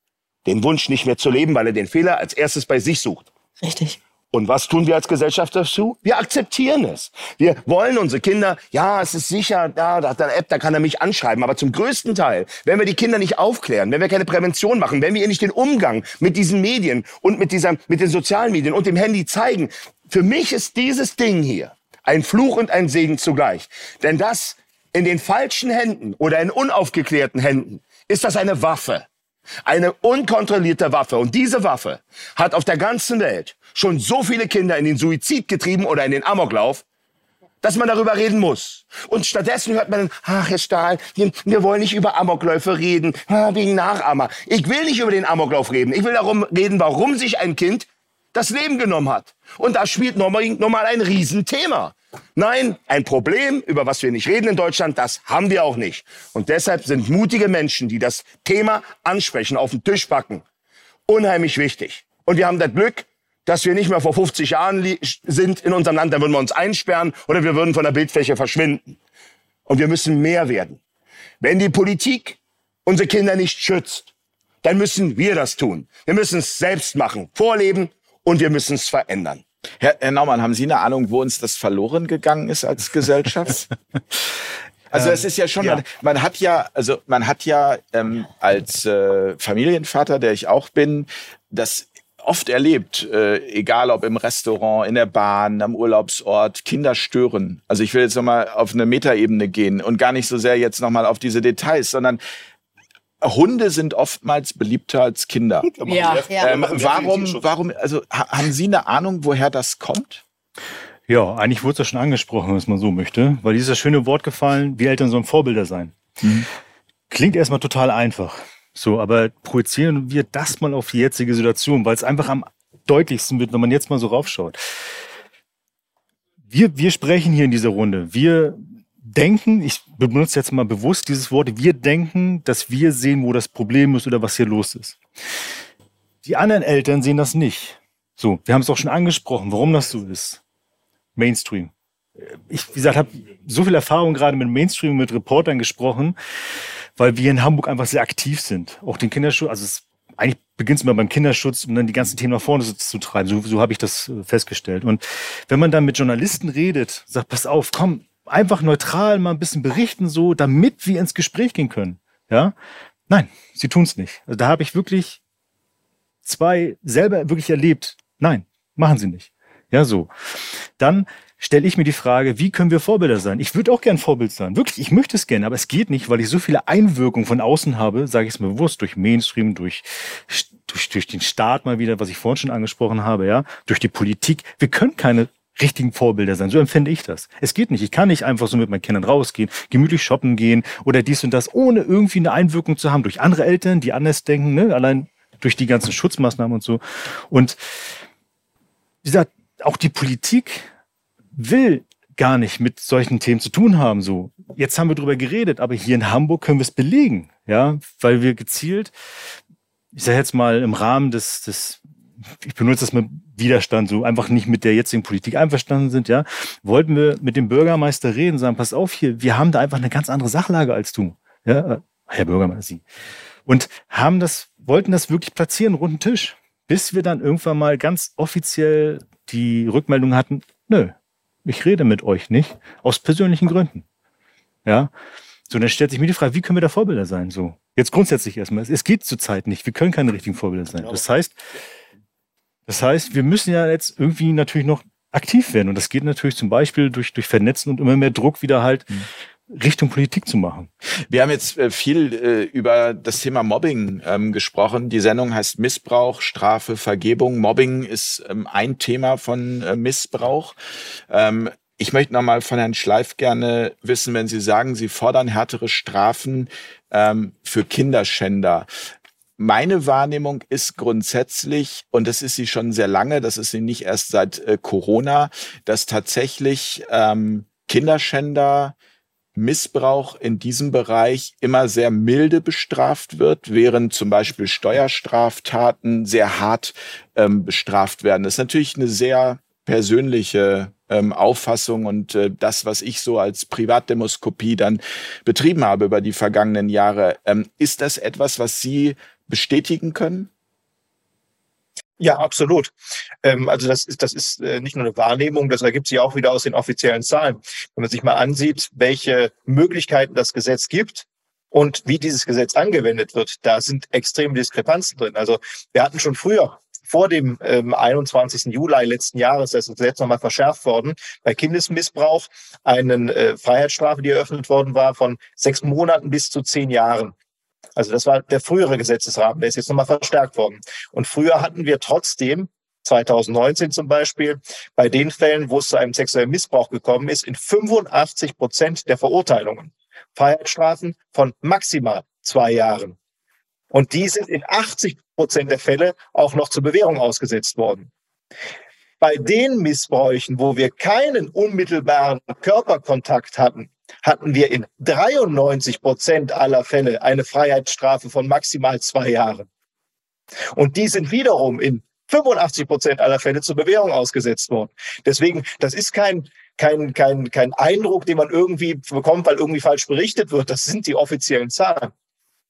den Wunsch nicht mehr zu leben, weil er den Fehler als erstes bei sich sucht. Richtig. Und was tun wir als Gesellschaft dazu? Wir akzeptieren es. Wir wollen unsere Kinder, ja, es ist sicher, da, da hat eine App, da kann er mich anschreiben. Aber zum größten Teil, wenn wir die Kinder nicht aufklären, wenn wir keine Prävention machen, wenn wir ihr nicht den Umgang mit diesen Medien und mit, dieser, mit den sozialen Medien und dem Handy zeigen, für mich ist dieses Ding hier ein Fluch und ein Segen zugleich. Denn das in den falschen Händen oder in unaufgeklärten Händen ist das eine Waffe. Eine unkontrollierte Waffe. Und diese Waffe hat auf der ganzen Welt schon so viele Kinder in den Suizid getrieben oder in den Amoklauf, dass man darüber reden muss. Und stattdessen hört man, ach Herr Stahl, wir, wollen nicht über Amokläufe reden, wegen Nachahmer. Ich will nicht über den Amoklauf reden. Ich will darum reden, warum sich ein Kind das Leben genommen hat. Und da spielt nochmal, nochmal ein Riesenthema. Nein, ein Problem, über was wir nicht reden in Deutschland, das haben wir auch nicht. Und deshalb sind mutige Menschen, die das Thema ansprechen, auf den Tisch packen, unheimlich wichtig. Und wir haben das Glück, dass wir nicht mehr vor 50 Jahren sind in unserem Land, da würden wir uns einsperren oder wir würden von der Bildfläche verschwinden. Und wir müssen mehr werden. Wenn die Politik unsere Kinder nicht schützt, dann müssen wir das tun. Wir müssen es selbst machen, vorleben und wir müssen es verändern. Herr, Herr Naumann, haben Sie eine Ahnung, wo uns das verloren gegangen ist als Gesellschaft? Also es ist ja schon, ja. Man, man hat ja, also man hat ja ähm, als äh, Familienvater, der ich auch bin, das oft erlebt, äh, egal ob im Restaurant, in der Bahn, am Urlaubsort, Kinder stören. Also ich will jetzt nochmal auf eine Metaebene gehen und gar nicht so sehr jetzt nochmal auf diese Details, sondern Hunde sind oftmals beliebter als Kinder. Ja, ja. Ähm, warum, warum, also ha haben Sie eine Ahnung, woher das kommt? Ja, eigentlich wurde es ja schon angesprochen, wenn man es mal so möchte, weil dieses schöne Wort gefallen, wir Eltern sollen Vorbilder sein. Klingt erstmal total einfach. So, aber projizieren wir das mal auf die jetzige Situation, weil es einfach am deutlichsten wird, wenn man jetzt mal so raufschaut. Wir, wir sprechen hier in dieser Runde. Wir denken, ich benutze jetzt mal bewusst dieses Wort, wir denken, dass wir sehen, wo das Problem ist oder was hier los ist. Die anderen Eltern sehen das nicht. So, wir haben es auch schon angesprochen, warum das so ist. Mainstream. Ich, wie gesagt, habe so viel Erfahrung gerade mit Mainstream, mit Reportern gesprochen, weil wir in Hamburg einfach sehr aktiv sind. Auch den Kinderschutz, also es, eigentlich beginnt es immer beim Kinderschutz, um dann die ganzen Themen nach vorne zu, zu treiben. So, so habe ich das äh, festgestellt. Und wenn man dann mit Journalisten redet, sagt, pass auf, komm, einfach neutral mal ein bisschen berichten, so, damit wir ins Gespräch gehen können. Ja, nein, sie tun es nicht. Also da habe ich wirklich zwei selber wirklich erlebt. Nein, machen sie nicht. Ja, so. Dann stelle ich mir die Frage, wie können wir Vorbilder sein? Ich würde auch gern Vorbild sein. Wirklich, ich möchte es gerne, aber es geht nicht, weil ich so viele Einwirkungen von außen habe, sage ich es mir bewusst, durch Mainstream, durch, durch, durch den Staat mal wieder, was ich vorhin schon angesprochen habe, ja, durch die Politik. Wir können keine richtigen Vorbilder sein. So empfinde ich das. Es geht nicht. Ich kann nicht einfach so mit meinen Kindern rausgehen, gemütlich shoppen gehen oder dies und das, ohne irgendwie eine Einwirkung zu haben durch andere Eltern, die anders denken, ne? allein durch die ganzen Schutzmaßnahmen und so. Und wie gesagt, auch die Politik will gar nicht mit solchen Themen zu tun haben. So, jetzt haben wir drüber geredet, aber hier in Hamburg können wir es belegen, ja, weil wir gezielt, ich sage jetzt mal im Rahmen des, des, ich benutze das mit Widerstand, so einfach nicht mit der jetzigen Politik einverstanden sind, ja, wollten wir mit dem Bürgermeister reden, sagen, pass auf hier, wir haben da einfach eine ganz andere Sachlage als du, ja, Herr Bürgermeister, Sie. Und haben das, wollten das wirklich platzieren, runden Tisch, bis wir dann irgendwann mal ganz offiziell die Rückmeldung hatten, nö, ich rede mit euch nicht, aus persönlichen Gründen. Ja. So, dann stellt sich mir die Frage, wie können wir da Vorbilder sein? So. Jetzt grundsätzlich erstmal. Es geht zurzeit nicht. Wir können keine richtigen Vorbilder sein. Das heißt, das heißt, wir müssen ja jetzt irgendwie natürlich noch aktiv werden. Und das geht natürlich zum Beispiel durch, durch Vernetzen und immer mehr Druck wieder halt mhm. Richtung Politik zu machen. Wir haben jetzt äh, viel äh, über das Thema Mobbing ähm, gesprochen. Die Sendung heißt Missbrauch, Strafe, Vergebung. Mobbing ist ähm, ein Thema von äh, Missbrauch. Ähm, ich möchte noch mal von Herrn Schleif gerne wissen, wenn Sie sagen, Sie fordern härtere Strafen ähm, für Kinderschänder. Meine Wahrnehmung ist grundsätzlich, und das ist sie schon sehr lange, das ist sie nicht erst seit äh, Corona, dass tatsächlich ähm, Kinderschänder Missbrauch in diesem Bereich immer sehr milde bestraft wird, während zum Beispiel Steuerstraftaten sehr hart ähm, bestraft werden. Das ist natürlich eine sehr persönliche ähm, Auffassung und äh, das, was ich so als Privatdemoskopie dann betrieben habe über die vergangenen Jahre. Ähm, ist das etwas, was Sie bestätigen können? Ja, absolut. Ähm, also das ist, das ist äh, nicht nur eine Wahrnehmung, das ergibt sich auch wieder aus den offiziellen Zahlen. Wenn man sich mal ansieht, welche Möglichkeiten das Gesetz gibt und wie dieses Gesetz angewendet wird, da sind extreme Diskrepanzen drin. Also wir hatten schon früher vor dem ähm, 21. Juli letzten Jahres, das Gesetz nochmal verschärft worden, bei Kindesmissbrauch eine äh, Freiheitsstrafe, die eröffnet worden war, von sechs Monaten bis zu zehn Jahren. Also das war der frühere Gesetzesrahmen, der ist jetzt nochmal verstärkt worden. Und früher hatten wir trotzdem 2019 zum Beispiel, bei den Fällen, wo es zu einem sexuellen Missbrauch gekommen ist, in 85 Prozent der Verurteilungen Freiheitsstrafen von maximal zwei Jahren. Und die sind in 80 Prozent der Fälle auch noch zur Bewährung ausgesetzt worden. Bei den Missbräuchen, wo wir keinen unmittelbaren Körperkontakt hatten, hatten wir in 93 Prozent aller Fälle eine Freiheitsstrafe von maximal zwei Jahren. Und die sind wiederum in 85 Prozent aller Fälle zur Bewährung ausgesetzt worden. Deswegen, das ist kein, kein, kein, kein Eindruck, den man irgendwie bekommt, weil irgendwie falsch berichtet wird. Das sind die offiziellen Zahlen.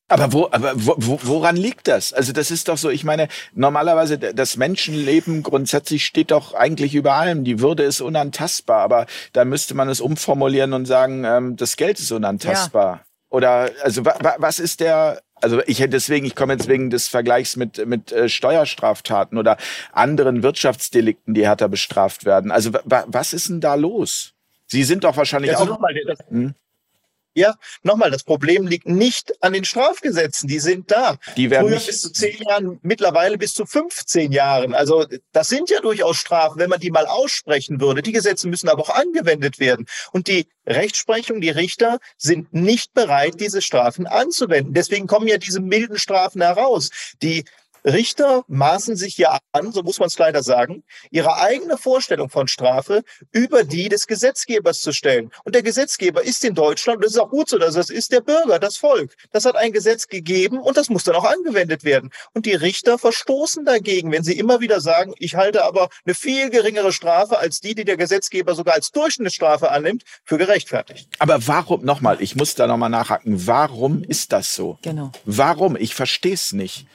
Aber, wo, aber wo, wo, woran liegt das? Also das ist doch so, ich meine, normalerweise das Menschenleben grundsätzlich steht doch eigentlich über allem. Die Würde ist unantastbar, aber da müsste man es umformulieren und sagen, ähm, das Geld ist unantastbar. Ja. Oder also wa, wa, was ist der also ich hätte deswegen, ich komme jetzt wegen des Vergleichs mit, mit äh, Steuerstraftaten oder anderen Wirtschaftsdelikten, die härter bestraft werden. Also wa, was ist denn da los? Sie sind doch wahrscheinlich ja, auch. Mal, das, hm? Ja, nochmal, das Problem liegt nicht an den Strafgesetzen, die sind da. Die werden Früher nicht bis zu zehn Jahren, mittlerweile bis zu 15 Jahren. Also das sind ja durchaus Strafen, wenn man die mal aussprechen würde. Die Gesetze müssen aber auch angewendet werden. Und die Rechtsprechung, die Richter sind nicht bereit, diese Strafen anzuwenden. Deswegen kommen ja diese milden Strafen heraus. Die Richter maßen sich ja an, so muss man es leider sagen, ihre eigene Vorstellung von Strafe über die des Gesetzgebers zu stellen. Und der Gesetzgeber ist in Deutschland, und das ist auch gut so, dass das ist der Bürger, das Volk. Das hat ein Gesetz gegeben und das muss dann auch angewendet werden. Und die Richter verstoßen dagegen, wenn sie immer wieder sagen, ich halte aber eine viel geringere Strafe als die, die der Gesetzgeber sogar als Durchschnittsstrafe annimmt, für gerechtfertigt. Aber warum, nochmal, ich muss da nochmal nachhaken, warum ist das so? Genau. Warum? Ich verstehe es nicht.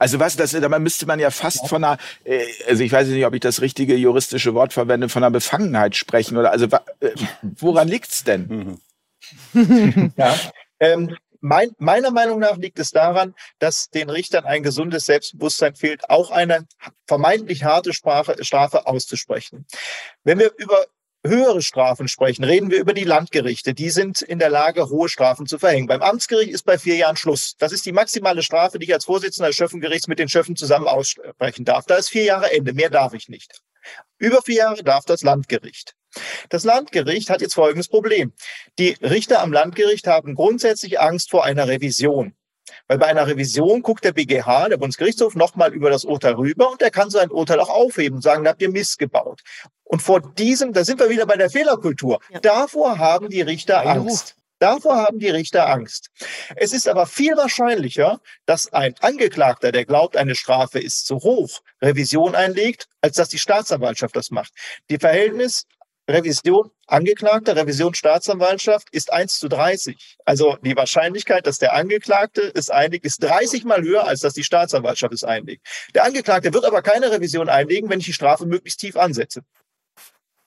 Also was, das, da müsste man ja fast von einer, äh, also ich weiß nicht, ob ich das richtige juristische Wort verwende, von einer Befangenheit sprechen oder also äh, woran liegt's denn? Mhm. ja, ähm, mein, meiner Meinung nach liegt es daran, dass den Richtern ein gesundes Selbstbewusstsein fehlt, auch eine vermeintlich harte Sprache, Strafe auszusprechen. Wenn wir über höhere Strafen sprechen, reden wir über die Landgerichte. Die sind in der Lage, hohe Strafen zu verhängen. Beim Amtsgericht ist bei vier Jahren Schluss. Das ist die maximale Strafe, die ich als Vorsitzender des Schöffengerichts mit den Schöffen zusammen aussprechen darf. Da ist vier Jahre Ende. Mehr darf ich nicht. Über vier Jahre darf das Landgericht. Das Landgericht hat jetzt folgendes Problem. Die Richter am Landgericht haben grundsätzlich Angst vor einer Revision. Weil bei einer Revision guckt der BGH, der Bundesgerichtshof, nochmal über das Urteil rüber und er kann sein Urteil auch aufheben und sagen, da habt ihr Mist gebaut. Und vor diesem, da sind wir wieder bei der Fehlerkultur. Ja. Davor haben die Richter Angst. Davor haben die Richter Angst. Es ist aber viel wahrscheinlicher, dass ein Angeklagter, der glaubt, eine Strafe ist zu hoch, Revision einlegt, als dass die Staatsanwaltschaft das macht. Die Verhältnis Revision Angeklagter, Revision Staatsanwaltschaft ist 1 zu 30. Also die Wahrscheinlichkeit, dass der Angeklagte es einlegt, ist 30 mal höher, als dass die Staatsanwaltschaft es einlegt. Der Angeklagte wird aber keine Revision einlegen, wenn ich die Strafe möglichst tief ansetze.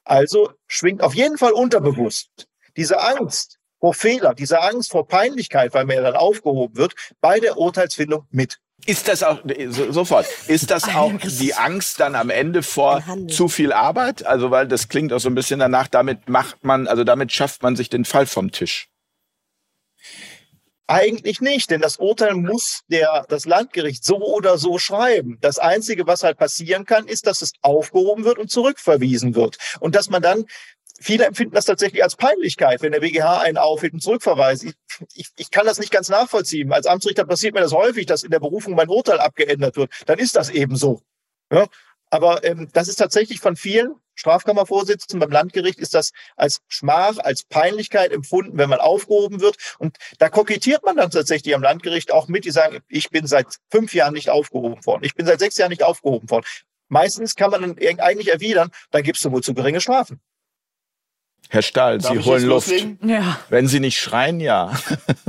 Also schwingt auf jeden Fall unterbewusst diese Angst vor Fehler, diese Angst vor Peinlichkeit, weil mir dann aufgehoben wird, bei der Urteilsfindung mit. Ist das auch so, sofort? Ist das auch die Angst dann am Ende vor zu viel Arbeit? Also weil das klingt auch so ein bisschen danach. Damit macht man, also damit schafft man sich den Fall vom Tisch. Eigentlich nicht, denn das Urteil muss der, das Landgericht so oder so schreiben. Das Einzige, was halt passieren kann, ist, dass es aufgehoben wird und zurückverwiesen wird. Und dass man dann viele empfinden das tatsächlich als Peinlichkeit, wenn der BGH einen aufhebt und zurückverweist. Ich, ich, ich kann das nicht ganz nachvollziehen. Als Amtsrichter passiert mir das häufig, dass in der Berufung mein Urteil abgeändert wird. Dann ist das eben so. Ja? Aber ähm, das ist tatsächlich von vielen Strafkammervorsitzenden beim Landgericht ist das als Schmach, als Peinlichkeit empfunden, wenn man aufgehoben wird. Und da kokettiert man dann tatsächlich am Landgericht auch mit, die sagen, ich bin seit fünf Jahren nicht aufgehoben worden. Ich bin seit sechs Jahren nicht aufgehoben worden. Meistens kann man dann eigentlich erwidern, dann gibst du wohl zu geringe Strafen. Herr Stahl, Darf Sie holen Luft. Ja. Wenn Sie nicht schreien, ja.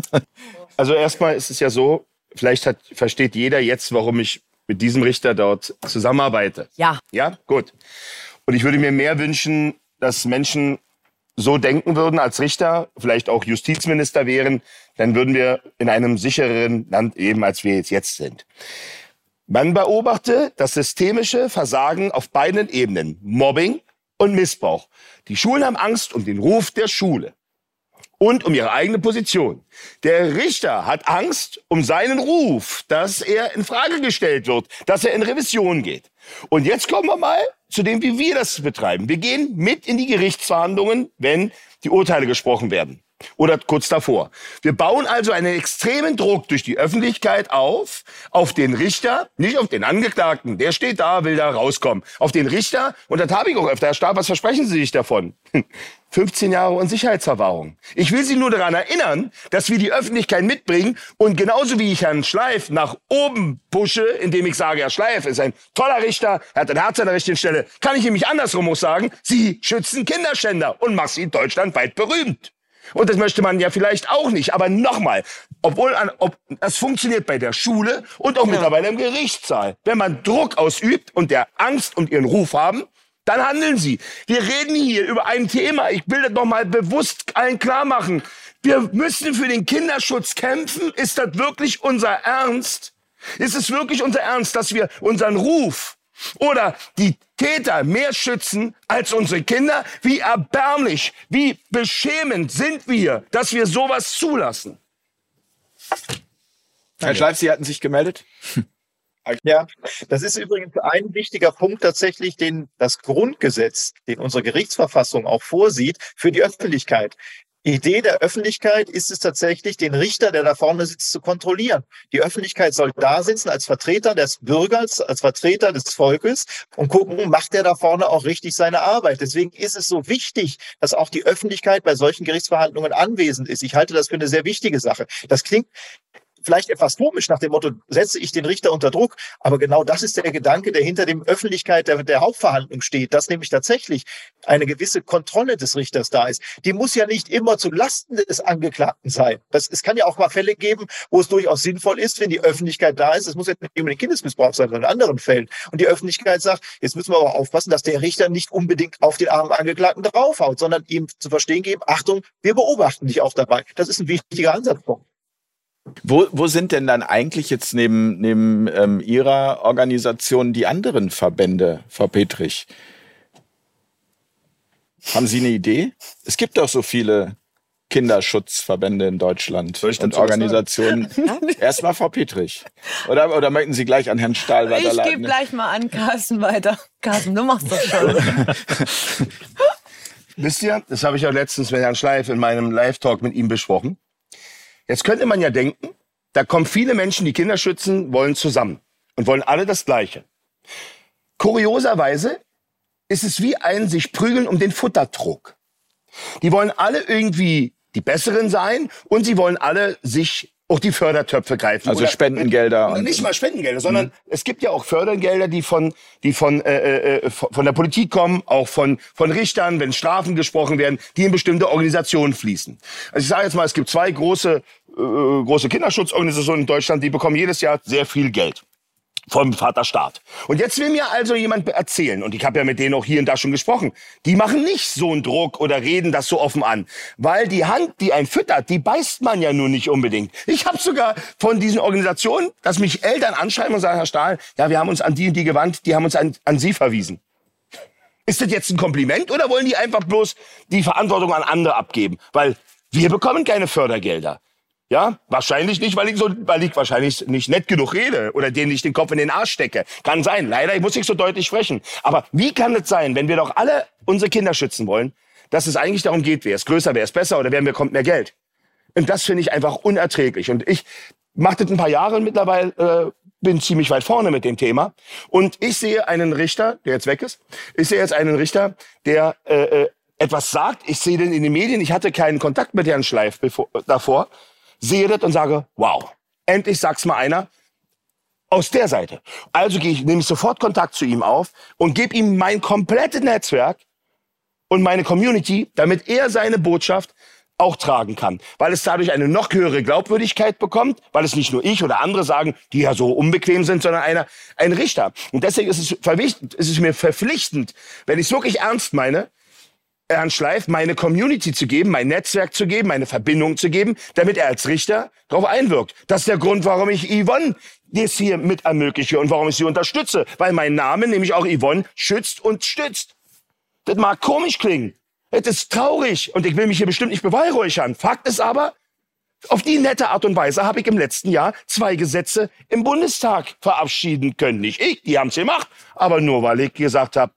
also erstmal ist es ja so, vielleicht hat, versteht jeder jetzt, warum ich mit diesem Richter dort zusammenarbeite. Ja. Ja, gut. Und ich würde mir mehr wünschen, dass Menschen so denken würden als Richter, vielleicht auch Justizminister wären, dann würden wir in einem sichereren Land leben, als wir jetzt, jetzt sind. Man beobachte das systemische Versagen auf beiden Ebenen. Mobbing und Missbrauch. Die Schulen haben Angst um den Ruf der Schule und um ihre eigene Position. Der Richter hat Angst um seinen Ruf, dass er in Frage gestellt wird, dass er in Revision geht. Und jetzt kommen wir mal zu dem, wie wir das betreiben. Wir gehen mit in die Gerichtsverhandlungen, wenn die Urteile gesprochen werden oder kurz davor. Wir bauen also einen extremen Druck durch die Öffentlichkeit auf, auf den Richter, nicht auf den Angeklagten, der steht da, will da rauskommen, auf den Richter, und das habe ich auch öfter, Herr Stab, was versprechen Sie sich davon? 15 Jahre Unsicherheitsverwahrung. Ich will Sie nur daran erinnern, dass wir die Öffentlichkeit mitbringen und genauso wie ich Herrn Schleif nach oben pushe, indem ich sage, Herr Schleif ist ein toller Richter, er hat ein Herz an der richtigen Stelle, kann ich nämlich andersrum auch sagen, Sie schützen Kinderschänder und machen sie deutschlandweit berühmt. Und das möchte man ja vielleicht auch nicht. Aber nochmal, obwohl an, ob, das funktioniert bei der Schule und auch mittlerweile im Gerichtssaal. Wenn man Druck ausübt und der Angst um ihren Ruf haben, dann handeln sie. Wir reden hier über ein Thema. Ich will das noch mal bewusst allen klar machen. Wir müssen für den Kinderschutz kämpfen. Ist das wirklich unser Ernst? Ist es wirklich unser Ernst, dass wir unseren Ruf oder die Täter mehr schützen als unsere Kinder? Wie erbärmlich, wie beschämend sind wir, dass wir sowas zulassen? Herr Schleif, Sie hatten sich gemeldet? Ja, das ist übrigens ein wichtiger Punkt tatsächlich, den das Grundgesetz, den unsere Gerichtsverfassung auch vorsieht, für die Öffentlichkeit. Idee der Öffentlichkeit ist es tatsächlich, den Richter, der da vorne sitzt, zu kontrollieren. Die Öffentlichkeit soll da sitzen als Vertreter des Bürgers, als Vertreter des Volkes und gucken, macht der da vorne auch richtig seine Arbeit. Deswegen ist es so wichtig, dass auch die Öffentlichkeit bei solchen Gerichtsverhandlungen anwesend ist. Ich halte das für eine sehr wichtige Sache. Das klingt vielleicht etwas komisch nach dem Motto, setze ich den Richter unter Druck. Aber genau das ist der Gedanke, der hinter dem Öffentlichkeit der, der Hauptverhandlung steht, dass nämlich tatsächlich eine gewisse Kontrolle des Richters da ist. Die muss ja nicht immer zu Lasten des Angeklagten sein. Das, es kann ja auch mal Fälle geben, wo es durchaus sinnvoll ist, wenn die Öffentlichkeit da ist. Es muss ja nicht immer den Kindesmissbrauch sein, sondern in anderen Fällen. Und die Öffentlichkeit sagt, jetzt müssen wir aber aufpassen, dass der Richter nicht unbedingt auf den armen Angeklagten draufhaut, sondern ihm zu verstehen geben, Achtung, wir beobachten dich auch dabei. Das ist ein wichtiger Ansatzpunkt. Wo, wo sind denn dann eigentlich jetzt neben, neben ähm, Ihrer Organisation die anderen Verbände, Frau Petrich? Haben Sie eine Idee? Es gibt doch so viele Kinderschutzverbände in Deutschland und Organisationen. Erstmal Frau Petrich. Oder, oder möchten Sie gleich an Herrn Stahl Ich gebe weiterleiten? gleich mal an Carsten weiter. Carsten, du machst das schon. Wisst ihr, das habe ich auch letztens mit Herrn Schleif in meinem Live-Talk mit ihm besprochen. Jetzt könnte man ja denken, da kommen viele Menschen, die Kinder schützen, wollen zusammen und wollen alle das Gleiche. Kurioserweise ist es wie ein sich prügeln um den Futterdruck. Die wollen alle irgendwie die Besseren sein und sie wollen alle sich auch die Fördertöpfe greifen. Also Oder- Spendengelder und- nicht mal Spendengelder, sondern es gibt ja auch Fördergelder, die von, die von, äh, äh, von von der Politik kommen, auch von, von Richtern, wenn Strafen gesprochen werden, die in bestimmte Organisationen fließen. Also ich sage jetzt mal, es gibt zwei große, äh, große Kinderschutzorganisationen in Deutschland, die bekommen jedes Jahr sehr viel Geld vom Vaterstaat. Und jetzt will mir also jemand erzählen, und ich habe ja mit denen auch hier und da schon gesprochen, die machen nicht so einen Druck oder reden das so offen an. Weil die Hand, die einen füttert, die beißt man ja nur nicht unbedingt. Ich habe sogar von diesen Organisationen, dass mich Eltern anschreiben und sagen, Herr Stahl, ja, wir haben uns an die und die gewandt, die haben uns an, an Sie verwiesen. Ist das jetzt ein Kompliment oder wollen die einfach bloß die Verantwortung an andere abgeben? Weil wir bekommen keine Fördergelder. Ja, wahrscheinlich nicht, weil ich so, weil ich wahrscheinlich nicht nett genug rede oder denen nicht den Kopf in den Arsch stecke. Kann sein. Leider, ich muss nicht so deutlich sprechen. Aber wie kann es sein, wenn wir doch alle unsere Kinder schützen wollen, dass es eigentlich darum geht, wer ist größer, wer ist besser oder wer bekommt mehr Geld? Und das finde ich einfach unerträglich. Und ich mache das ein paar Jahre mittlerweile, äh, bin ziemlich weit vorne mit dem Thema. Und ich sehe einen Richter, der jetzt weg ist, ich sehe jetzt einen Richter, der äh, äh, etwas sagt. Ich sehe den in den Medien. Ich hatte keinen Kontakt mit Herrn Schleif bevor, davor. Sehe das und sage, wow, endlich sag's mal einer aus der Seite. Also gehe ich, nehme ich sofort Kontakt zu ihm auf und gebe ihm mein komplettes Netzwerk und meine Community, damit er seine Botschaft auch tragen kann. Weil es dadurch eine noch höhere Glaubwürdigkeit bekommt, weil es nicht nur ich oder andere sagen, die ja so unbequem sind, sondern einer, ein Richter. Und deswegen ist es, ist es mir verpflichtend, wenn ich es wirklich ernst meine, Herrn Schleif meine Community zu geben, mein Netzwerk zu geben, meine Verbindung zu geben, damit er als Richter darauf einwirkt. Das ist der Grund, warum ich Yvonne das hier mit ermögliche und warum ich sie unterstütze. Weil mein Name, nämlich auch Yvonne, schützt und stützt. Das mag komisch klingen. Das ist traurig und ich will mich hier bestimmt nicht beweihräuchern. Fakt ist aber, auf die nette Art und Weise habe ich im letzten Jahr zwei Gesetze im Bundestag verabschieden können. Nicht ich, die haben es gemacht, aber nur weil ich gesagt habe,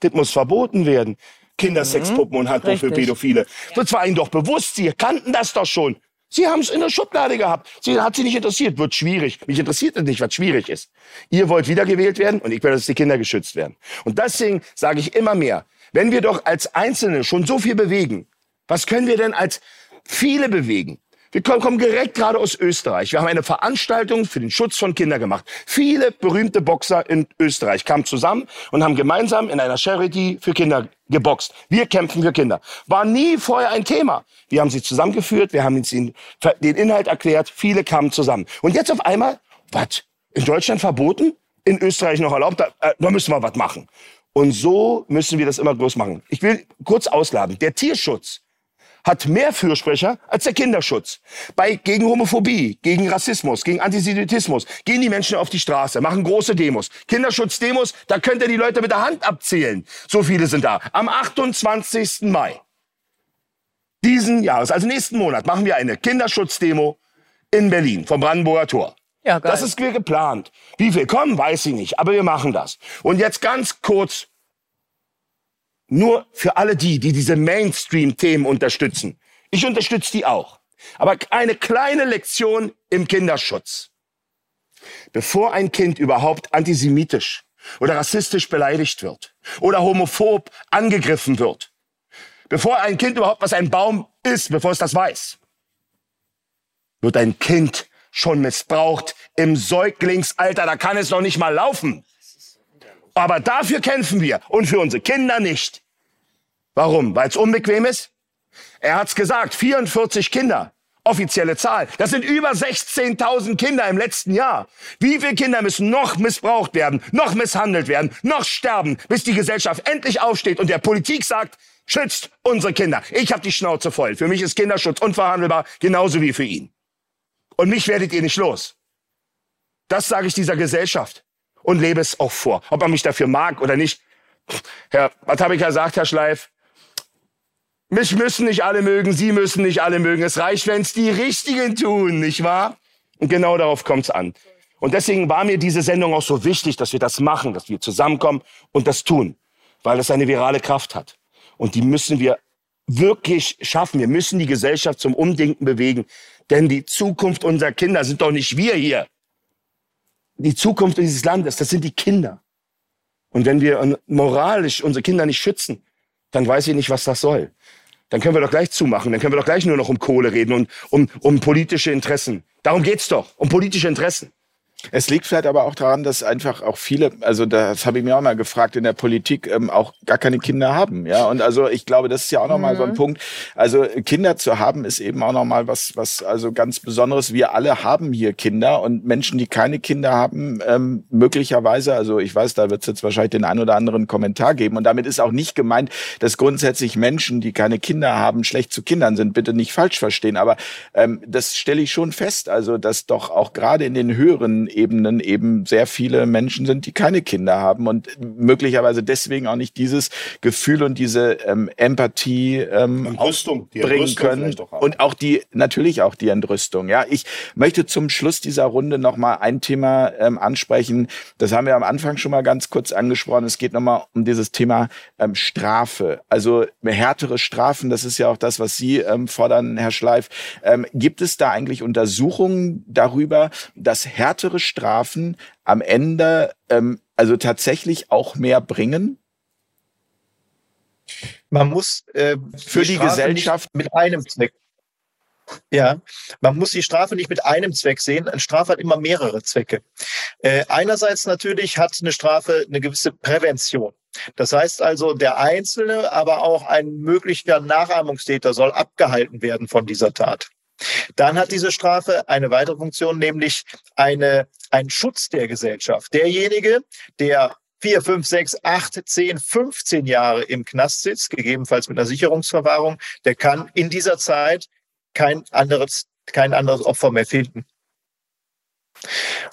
das muss verboten werden. Kindersexpuppen und Handbuch für Richtig. Pädophile. Das war ihnen doch bewusst, sie kannten das doch schon. Sie haben es in der Schublade gehabt. Sie hat sie nicht interessiert. Wird schwierig. Mich interessiert es nicht, was schwierig ist. Ihr wollt wiedergewählt werden und ich will, dass die Kinder geschützt werden. Und deswegen sage ich immer mehr, wenn wir doch als Einzelne schon so viel bewegen, was können wir denn als viele bewegen? Wir kommen, kommen direkt gerade aus Österreich. Wir haben eine Veranstaltung für den Schutz von Kindern gemacht. Viele berühmte Boxer in Österreich kamen zusammen und haben gemeinsam in einer Charity für Kinder geboxt. Wir kämpfen für Kinder. War nie vorher ein Thema. Wir haben sie zusammengeführt, wir haben ihnen den Inhalt erklärt, viele kamen zusammen. Und jetzt auf einmal, was? In Deutschland verboten? In Österreich noch erlaubt? Da, äh, da müssen wir was machen. Und so müssen wir das immer groß machen. Ich will kurz ausladen. Der Tierschutz hat mehr Fürsprecher als der Kinderschutz. Bei, gegen Homophobie, gegen Rassismus, gegen Antisemitismus gehen die Menschen auf die Straße, machen große Demos. Kinderschutzdemos, da könnt ihr die Leute mit der Hand abzählen. So viele sind da. Am 28. Mai diesen Jahres, also nächsten Monat, machen wir eine Kinderschutzdemo in Berlin vom Brandenburger Tor. Ja, geil. Das ist geplant. Wie viel kommen, weiß ich nicht, aber wir machen das. Und jetzt ganz kurz nur für alle die, die diese Mainstream-Themen unterstützen. Ich unterstütze die auch. Aber eine kleine Lektion im Kinderschutz. Bevor ein Kind überhaupt antisemitisch oder rassistisch beleidigt wird oder homophob angegriffen wird, bevor ein Kind überhaupt was ein Baum ist, bevor es das weiß, wird ein Kind schon missbraucht im Säuglingsalter, da kann es noch nicht mal laufen. Aber dafür kämpfen wir und für unsere Kinder nicht. Warum? Weil es unbequem ist? Er hat's gesagt, 44 Kinder. Offizielle Zahl. Das sind über 16.000 Kinder im letzten Jahr. Wie viele Kinder müssen noch missbraucht werden, noch misshandelt werden, noch sterben, bis die Gesellschaft endlich aufsteht und der Politik sagt, schützt unsere Kinder. Ich habe die Schnauze voll. Für mich ist Kinderschutz unverhandelbar, genauso wie für ihn. Und mich werdet ihr nicht los. Das sage ich dieser Gesellschaft und lebe es auch vor. Ob man mich dafür mag oder nicht. Herr, was habe ich gesagt, Herr Schleif? Mich müssen nicht alle mögen, Sie müssen nicht alle mögen. Es reicht, wenn es die Richtigen tun, nicht wahr? Und genau darauf kommt es an. Und deswegen war mir diese Sendung auch so wichtig, dass wir das machen, dass wir zusammenkommen und das tun, weil es eine virale Kraft hat. Und die müssen wir wirklich schaffen. Wir müssen die Gesellschaft zum Umdenken bewegen, denn die Zukunft unserer Kinder sind doch nicht wir hier die Zukunft dieses Landes, das sind die Kinder. Und wenn wir moralisch unsere Kinder nicht schützen, dann weiß ich nicht, was das soll. Dann können wir doch gleich zumachen, dann können wir doch gleich nur noch um Kohle reden und um, um politische Interessen. Darum geht's doch, um politische Interessen. Es liegt vielleicht aber auch daran, dass einfach auch viele, also das habe ich mir auch mal gefragt, in der Politik ähm, auch gar keine Kinder haben. Ja, und also ich glaube, das ist ja auch nochmal mhm. so ein mhm. Punkt. Also Kinder zu haben ist eben auch nochmal was, was also ganz Besonderes. Wir alle haben hier Kinder und Menschen, die keine Kinder haben, ähm, möglicherweise, also ich weiß, da wird es jetzt wahrscheinlich den ein oder anderen Kommentar geben. Und damit ist auch nicht gemeint, dass grundsätzlich Menschen, die keine Kinder haben, schlecht zu Kindern sind. Bitte nicht falsch verstehen. Aber ähm, das stelle ich schon fest. Also, dass doch auch gerade in den höheren Ebenen eben sehr viele Menschen sind, die keine Kinder haben und möglicherweise deswegen auch nicht dieses Gefühl und diese ähm, Empathie ähm, Entrüstung, die bringen können auch und auch die natürlich auch die Entrüstung. Ja, ich möchte zum Schluss dieser Runde noch mal ein Thema ähm, ansprechen. Das haben wir am Anfang schon mal ganz kurz angesprochen. Es geht noch mal um dieses Thema ähm, Strafe, also härtere Strafen. Das ist ja auch das, was Sie ähm, fordern, Herr Schleif. Ähm, gibt es da eigentlich Untersuchungen darüber, dass härtere Strafen am Ende ähm, also tatsächlich auch mehr bringen? Man muss äh, für die, die Gesellschaft mit einem Zweck. Ja, man muss die Strafe nicht mit einem Zweck sehen. Eine Strafe hat immer mehrere Zwecke. Äh, einerseits natürlich hat eine Strafe eine gewisse Prävention. Das heißt also, der Einzelne, aber auch ein möglicher Nachahmungstäter soll abgehalten werden von dieser Tat. Dann hat diese Strafe eine weitere Funktion, nämlich eine, ein Schutz der Gesellschaft. Derjenige, der vier, fünf, sechs, acht, zehn, 15 Jahre im Knast sitzt, gegebenenfalls mit einer Sicherungsverwahrung, der kann in dieser Zeit kein anderes, kein anderes Opfer mehr finden.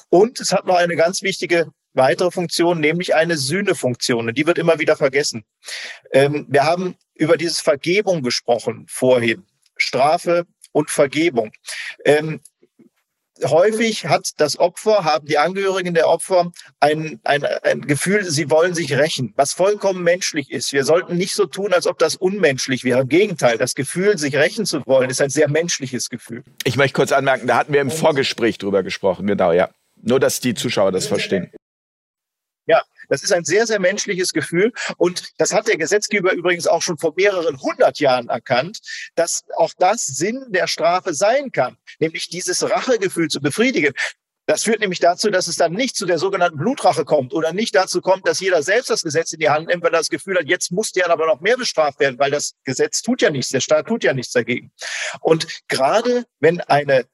Und es hat noch eine ganz wichtige weitere Funktion, nämlich eine Sühnefunktion. Und die wird immer wieder vergessen. Ähm, wir haben über dieses Vergebung gesprochen vorhin. Strafe und Vergebung. Ähm, häufig hat das Opfer, haben die Angehörigen der Opfer ein, ein, ein Gefühl, sie wollen sich rächen, was vollkommen menschlich ist. Wir sollten nicht so tun, als ob das unmenschlich wäre. Im Gegenteil, das Gefühl, sich rächen zu wollen, ist ein sehr menschliches Gefühl. Ich möchte kurz anmerken, da hatten wir im Vorgespräch drüber gesprochen, genau, ja. Nur, dass die Zuschauer das verstehen. Das ist ein sehr, sehr menschliches Gefühl. Und das hat der Gesetzgeber übrigens auch schon vor mehreren hundert Jahren erkannt, dass auch das Sinn der Strafe sein kann, nämlich dieses Rachegefühl zu befriedigen. Das führt nämlich dazu, dass es dann nicht zu der sogenannten Blutrache kommt oder nicht dazu kommt, dass jeder selbst das Gesetz in die Hand nimmt, weil er das Gefühl hat, jetzt muss der aber noch mehr bestraft werden, weil das Gesetz tut ja nichts, der Staat tut ja nichts dagegen. Und gerade wenn eine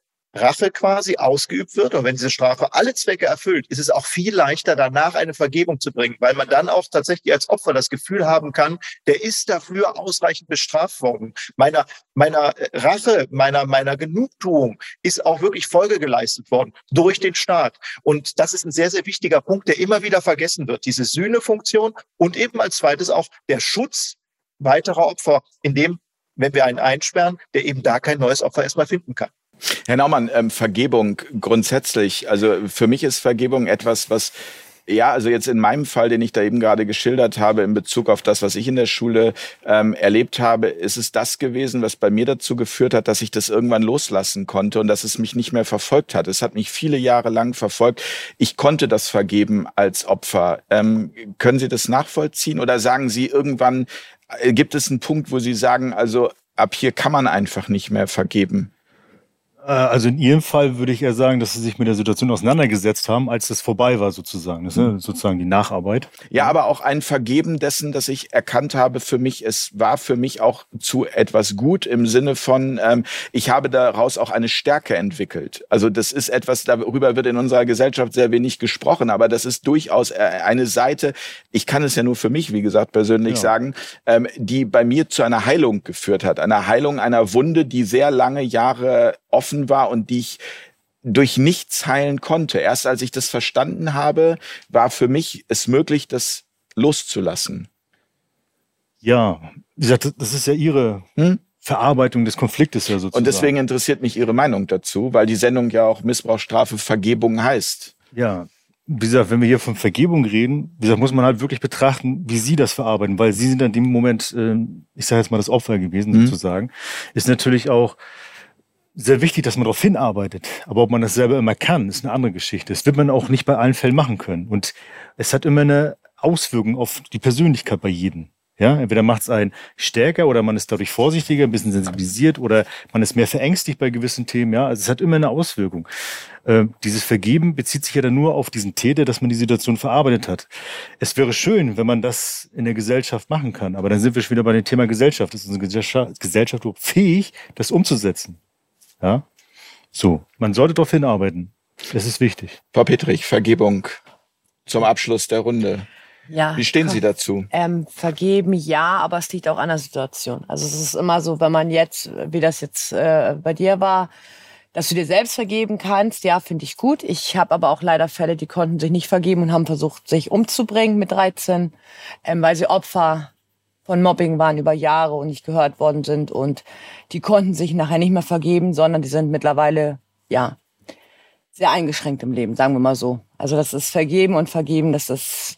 Rache quasi ausgeübt wird und wenn diese Strafe alle Zwecke erfüllt, ist es auch viel leichter, danach eine Vergebung zu bringen, weil man dann auch tatsächlich als Opfer das Gefühl haben kann, der ist dafür ausreichend bestraft worden. Meiner, meiner Rache, meiner, meiner Genugtuung ist auch wirklich Folge geleistet worden durch den Staat. Und das ist ein sehr, sehr wichtiger Punkt, der immer wieder vergessen wird. Diese Sühnefunktion und eben als zweites auch der Schutz weiterer Opfer, indem, wenn wir einen einsperren, der eben da kein neues Opfer erstmal finden kann. Herr Naumann, ähm, Vergebung grundsätzlich. Also für mich ist Vergebung etwas, was ja, also jetzt in meinem Fall, den ich da eben gerade geschildert habe, in Bezug auf das, was ich in der Schule ähm, erlebt habe, ist es das gewesen, was bei mir dazu geführt hat, dass ich das irgendwann loslassen konnte und dass es mich nicht mehr verfolgt hat. Es hat mich viele Jahre lang verfolgt. Ich konnte das vergeben als Opfer. Ähm, können Sie das nachvollziehen oder sagen Sie irgendwann, äh, gibt es einen Punkt, wo Sie sagen, also ab hier kann man einfach nicht mehr vergeben? Äh, also in Ihrem Fall würde ich eher sagen, dass Sie sich mit der Situation auseinandergesetzt haben, als es vorbei war sozusagen. Das ist ne, sozusagen die Nacharbeit. Ja, aber auch ein Vergeben dessen, dass ich erkannt habe für mich, es war für mich auch zu etwas gut im Sinne von, ähm, ich habe daraus auch eine Stärke entwickelt. Also das ist etwas, darüber wird in unserer Gesellschaft sehr wenig gesprochen, aber das ist durchaus äh, eine Seite, ich kann es ja nur für mich, wie gesagt, persönlich ja. sagen, ähm, die bei mir zu einer Heilung geführt hat. Einer Heilung einer Wunde, die sehr lange Jahre offen war und die ich durch nichts heilen konnte. Erst als ich das verstanden habe, war für mich es möglich, das loszulassen. Ja, wie gesagt, das ist ja Ihre hm? Verarbeitung des Konfliktes ja sozusagen. Und deswegen interessiert mich Ihre Meinung dazu, weil die Sendung ja auch Missbrauchsstrafe Vergebung heißt. Ja, wie gesagt, wenn wir hier von Vergebung reden, wie gesagt, muss man halt wirklich betrachten, wie Sie das verarbeiten, weil Sie sind in dem Moment, äh, ich sage jetzt mal das Opfer gewesen hm? sozusagen, ist natürlich auch sehr wichtig, dass man darauf hinarbeitet. Aber ob man das selber immer kann, ist eine andere Geschichte. Das wird man auch nicht bei allen Fällen machen können. Und es hat immer eine Auswirkung auf die Persönlichkeit bei jedem. Ja, entweder macht es einen stärker oder man ist dadurch vorsichtiger, ein bisschen sensibilisiert oder man ist mehr verängstigt bei gewissen Themen. Ja, also es hat immer eine Auswirkung. Äh, dieses Vergeben bezieht sich ja dann nur auf diesen Täter, dass man die Situation verarbeitet hat. Es wäre schön, wenn man das in der Gesellschaft machen kann, aber dann sind wir schon wieder bei dem Thema Gesellschaft. Ist unsere Gesellschaft fähig, das umzusetzen? Ja? So, man sollte darauf hinarbeiten. Das ist wichtig. Frau Petrich, Vergebung zum Abschluss der Runde. Ja, Wie stehen Sie dazu? Ähm, vergeben ja, aber es liegt auch an der Situation. Also es ist immer so, wenn man jetzt, wie das jetzt äh, bei dir war, dass du dir selbst vergeben kannst, ja, finde ich gut. Ich habe aber auch leider Fälle, die konnten sich nicht vergeben und haben versucht, sich umzubringen mit 13, ähm, weil sie Opfer von Mobbing waren über Jahre und nicht gehört worden sind und die konnten sich nachher nicht mehr vergeben, sondern die sind mittlerweile, ja, sehr eingeschränkt im Leben, sagen wir mal so. Also das ist Vergeben und Vergeben, das ist,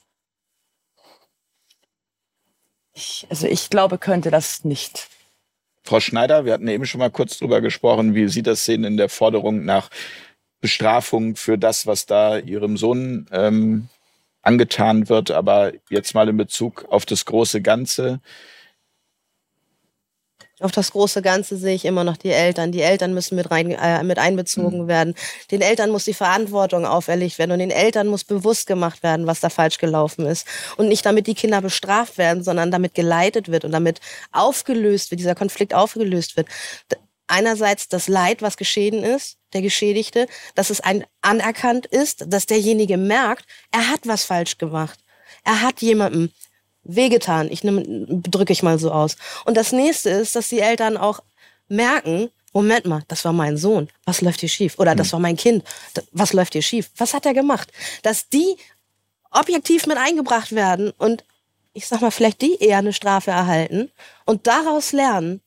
ich, also ich glaube, könnte das nicht. Frau Schneider, wir hatten eben schon mal kurz drüber gesprochen, wie Sie das sehen in der Forderung nach Bestrafung für das, was da Ihrem Sohn ähm, angetan wird. Aber jetzt mal in Bezug auf das große Ganze. Auf das große Ganze sehe ich immer noch die Eltern. Die Eltern müssen mit, rein, äh, mit einbezogen mhm. werden. Den Eltern muss die Verantwortung auferlegt werden und den Eltern muss bewusst gemacht werden, was da falsch gelaufen ist. Und nicht damit die Kinder bestraft werden, sondern damit geleitet wird und damit aufgelöst wird, dieser Konflikt aufgelöst wird einerseits das Leid, was geschehen ist, der Geschädigte, dass es ein anerkannt ist, dass derjenige merkt, er hat was falsch gemacht. Er hat jemandem wehgetan. Ich drücke ich mal so aus. Und das nächste ist, dass die Eltern auch merken, Moment mal, das war mein Sohn. Was läuft hier schief? Oder das hm. war mein Kind. Was läuft hier schief? Was hat er gemacht? Dass die objektiv mit eingebracht werden und ich sag mal, vielleicht die eher eine Strafe erhalten und daraus lernen,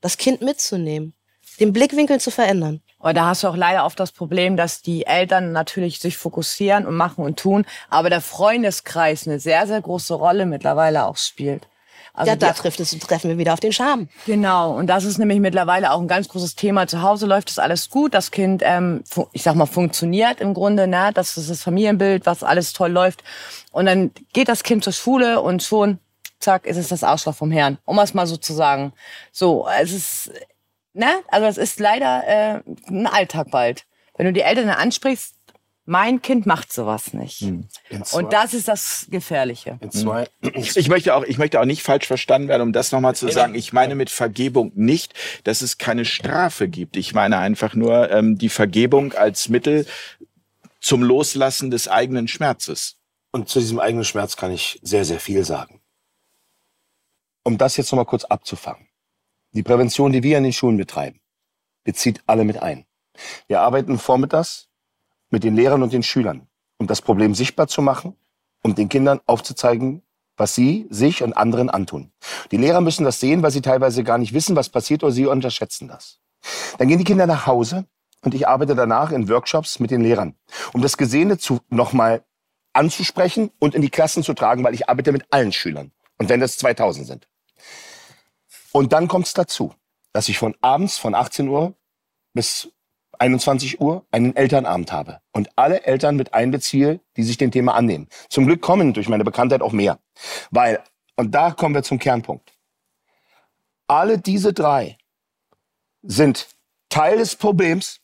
das Kind mitzunehmen den Blickwinkel zu verändern. Aber da hast du auch leider oft das Problem, dass die Eltern natürlich sich fokussieren und machen und tun, aber der Freundeskreis eine sehr, sehr große Rolle mittlerweile auch spielt. Also ja, da trifft es, treffen wir wieder auf den Charme. Genau, und das ist nämlich mittlerweile auch ein ganz großes Thema. Zu Hause läuft das alles gut, das Kind, ähm, ich sag mal, funktioniert im Grunde, ne? das ist das Familienbild, was alles toll läuft. Und dann geht das Kind zur Schule und schon, zack, ist es das Arschloch vom Herrn, um es mal so zu sagen. So, es ist, ne? Also es ist leider äh, ein Alltag bald. Wenn du die Eltern ansprichst, mein Kind macht sowas nicht. Zwei, Und das ist das Gefährliche. zwei, Ich möchte auch, ich möchte auch nicht falsch verstanden werden, um das nochmal zu sagen. Ich meine mit Vergebung nicht, dass es keine Strafe gibt. Ich meine einfach nur ähm, die Vergebung als Mittel zum Loslassen des eigenen Schmerzes. Und zu diesem eigenen Schmerz kann ich sehr, sehr viel sagen. Um das jetzt nochmal kurz abzufangen. Die Prävention, die wir in den Schulen betreiben, bezieht alle mit ein. Wir arbeiten vormittags mit den Lehrern und den Schülern, um das Problem sichtbar zu machen, um den Kindern aufzuzeigen, was sie sich und anderen antun. Die Lehrer müssen das sehen, weil sie teilweise gar nicht wissen, was passiert oder sie unterschätzen das. Dann gehen die Kinder nach Hause und ich arbeite danach in Workshops mit den Lehrern, um das Gesehene zu nochmal anzusprechen und in die Klassen zu tragen, weil ich arbeite mit allen Schülern. Und wenn das 2000 sind. Und dann kommt es dazu, dass ich von abends von 18 Uhr bis 21 Uhr einen Elternabend habe und alle Eltern mit einbeziehe, die sich dem Thema annehmen. Zum Glück kommen durch meine Bekanntheit auch mehr. Weil, und da kommen wir zum Kernpunkt. Alle diese drei sind Teil des Problems,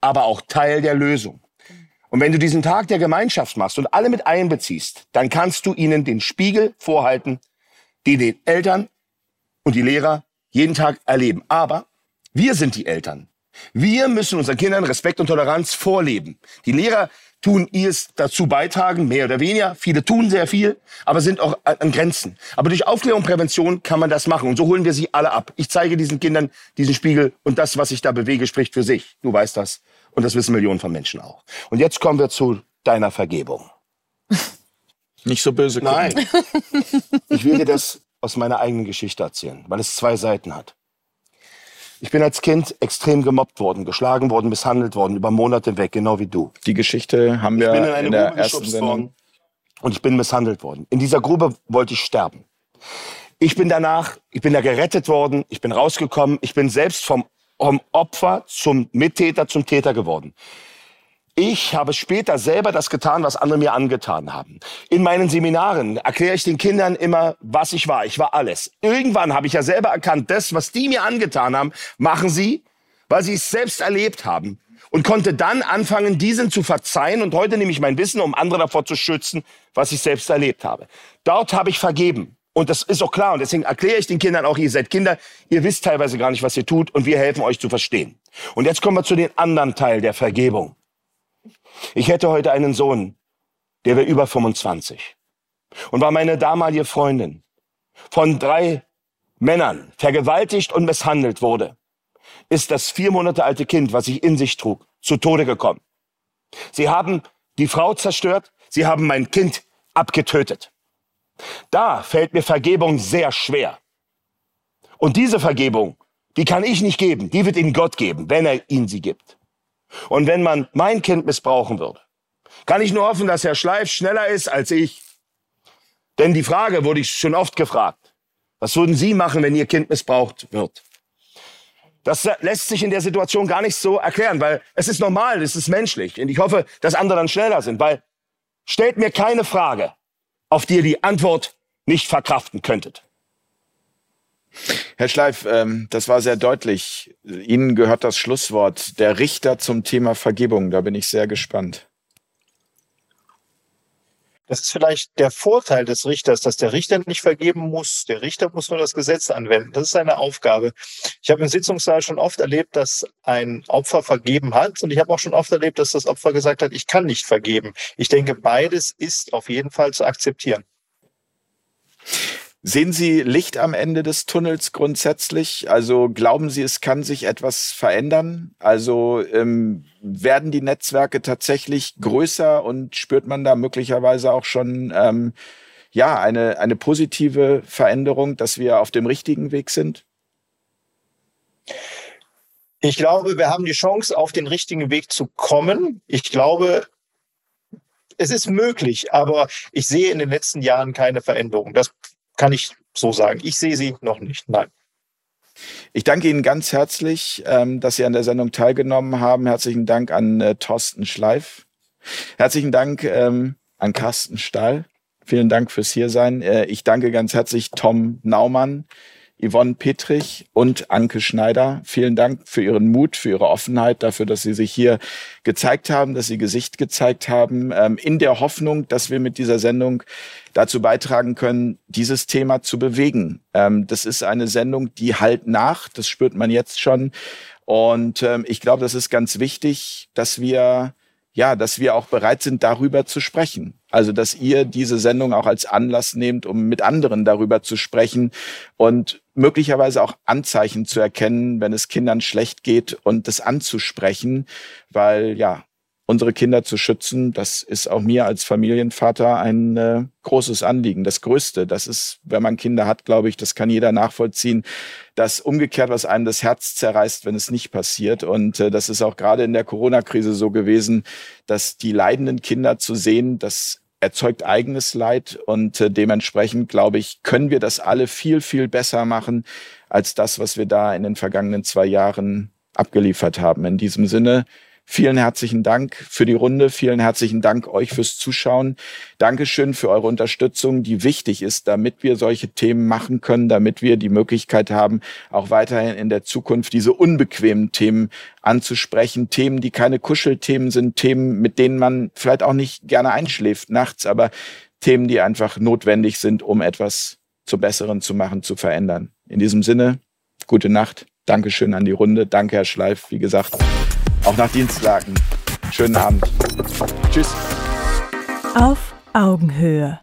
aber auch Teil der Lösung. Und wenn du diesen Tag der Gemeinschaft machst und alle mit einbeziehst, dann kannst du ihnen den Spiegel vorhalten, die den Eltern und die Lehrer jeden Tag erleben. Aber wir sind die Eltern. Wir müssen unseren Kindern Respekt und Toleranz vorleben. Die Lehrer tun es dazu beitragen, mehr oder weniger. Viele tun sehr viel, aber sind auch an an Grenzen. Aber durch Aufklärung und Prävention kann man das machen. Und so holen wir sie alle ab. Ich zeige diesen Kindern diesen Spiegel und das, was ich da bewege, spricht für sich. Du weißt das. Und das wissen Millionen von Menschen auch. Und jetzt kommen wir zu deiner Vergebung. Nicht so böse gucken. Nein. Ich will dir das aus meiner eigenen Geschichte erzählen, weil es zwei Seiten hat. Ich bin als Kind extrem gemobbt worden, geschlagen worden, misshandelt worden, über Monate weg, genau wie du. Die Geschichte haben Ich wir bin in eine in der Grube ersten Sendung. worden und ich bin misshandelt worden. In dieser Grube wollte ich sterben. Ich bin danach, ich bin da gerettet worden, ich bin rausgekommen, ich bin selbst vom, vom Opfer zum Mittäter, zum Täter geworden. Ich habe später selber das getan, was andere mir angetan haben. In meinen Seminaren erkläre ich den Kindern immer, was ich war. Ich war alles. Irgendwann habe ich ja selber erkannt, das, was die mir angetan haben, machen sie, weil sie es selbst erlebt haben. Und konnte dann anfangen, diesen zu verzeihen. Und heute nehme ich mein Wissen, um andere davor zu schützen, was ich selbst erlebt habe. Dort habe ich vergeben. Und das ist auch klar. Und deswegen erkläre ich den Kindern auch, ihr seid Kinder, ihr wisst teilweise gar nicht, was ihr tut. Und wir helfen euch zu verstehen. Und jetzt kommen wir zu dem anderen Teil der Vergebung. Ich hätte heute einen Sohn, der wäre über 25 und war meine damalige Freundin von drei Männern vergewaltigt und misshandelt wurde, ist das vier Monate alte Kind, was ich in sich trug, zu Tode gekommen. Sie haben die Frau zerstört, sie haben mein Kind abgetötet. Da fällt mir Vergebung sehr schwer. Und diese Vergebung, die kann ich nicht geben, die wird Ihnen Gott geben, wenn er Ihnen sie gibt. Und wenn man mein Kind missbrauchen würde, kann ich nur hoffen, dass Herr Schleif schneller ist als ich. Denn die Frage wurde ich schon oft gefragt. Was würden Sie machen, wenn Ihr Kind missbraucht wird? Das lässt sich in der Situation gar nicht so erklären, weil es ist normal, es ist menschlich. Und ich hoffe, dass andere dann schneller sind, weil stellt mir keine Frage, auf die ihr die Antwort nicht verkraften könntet. Herr Schleif, ähm, das war sehr deutlich. Ihnen gehört das Schlusswort. Der Richter zum Thema Vergebung. Da bin ich sehr gespannt. Das ist vielleicht der Vorteil des Richters, dass der Richter nicht vergeben muss. Der Richter muss nur das Gesetz anwenden. Das ist seine Aufgabe. Ich habe im Sitzungssaal schon oft erlebt, dass ein Opfer vergeben hat. Und ich habe auch schon oft erlebt, dass das Opfer gesagt hat, ich kann nicht vergeben. Ich denke, beides ist auf jeden Fall zu akzeptieren. Sehen Sie Licht am Ende des Tunnels grundsätzlich? Also glauben Sie, es kann sich etwas verändern? Also ähm, werden die Netzwerke tatsächlich größer und spürt man da möglicherweise auch schon ähm, ja eine eine positive Veränderung, dass wir auf dem richtigen Weg sind? Ich glaube, wir haben die Chance, auf den richtigen Weg zu kommen. Ich glaube, es ist möglich, aber ich sehe in den letzten Jahren keine Veränderung. Das kann ich so sagen. Ich sehe sie noch nicht. Nein. Ich danke Ihnen ganz herzlich, ähm, dass Sie an der Sendung teilgenommen haben. Herzlichen Dank an äh, Thorsten Schleif. Herzlichen Dank ähm, an Carsten Stahl. Vielen Dank fürs Hiersein. Äh, ich danke ganz herzlich Tom Naumann, Yvonne Petrich und Anke Schneider. Vielen Dank für Ihren Mut, für Ihre Offenheit, dafür, dass Sie sich hier gezeigt haben, dass Sie Gesicht gezeigt haben, ähm, in der Hoffnung, dass wir mit dieser Sendung dazu beitragen können, dieses Thema zu bewegen. Ähm, das ist eine Sendung, die halt nach, das spürt man jetzt schon. Und ähm, ich glaube, das ist ganz wichtig, dass wir ja, dass wir auch bereit sind, darüber zu sprechen. Also, dass ihr diese Sendung auch als Anlass nehmt, um mit anderen darüber zu sprechen und möglicherweise auch Anzeichen zu erkennen, wenn es Kindern schlecht geht und das anzusprechen, weil ja, unsere Kinder zu schützen, das ist auch mir als Familienvater ein äh, großes Anliegen. Das Größte, das ist, wenn man Kinder hat, glaube ich, das kann jeder nachvollziehen, das umgekehrt, was einem das Herz zerreißt, wenn es nicht passiert. Und äh, das ist auch gerade in der Corona-Krise so gewesen, dass die leidenden Kinder zu sehen, das erzeugt eigenes Leid und äh, dementsprechend, glaube ich, können wir das alle viel, viel besser machen als das, was wir da in den vergangenen zwei Jahren abgeliefert haben. In diesem Sinne, Vielen herzlichen Dank für die Runde. Vielen herzlichen Dank euch fürs Zuschauen. Dankeschön für eure Unterstützung, die wichtig ist, damit wir solche Themen machen können, damit wir die Möglichkeit haben, auch weiterhin in der Zukunft diese unbequemen Themen anzusprechen. Themen, die keine Kuschelthemen sind, Themen, mit denen man vielleicht auch nicht gerne einschläft nachts, aber Themen, die einfach notwendig sind, um etwas zu Besseren zu machen, zu verändern. In diesem Sinne, gute Nacht. Dankeschön an die Runde. Danke, Herr Schleif. Wie gesagt, auch nach Dienstlagen. Schönen Abend. Tschüss. Auf Augenhöhe.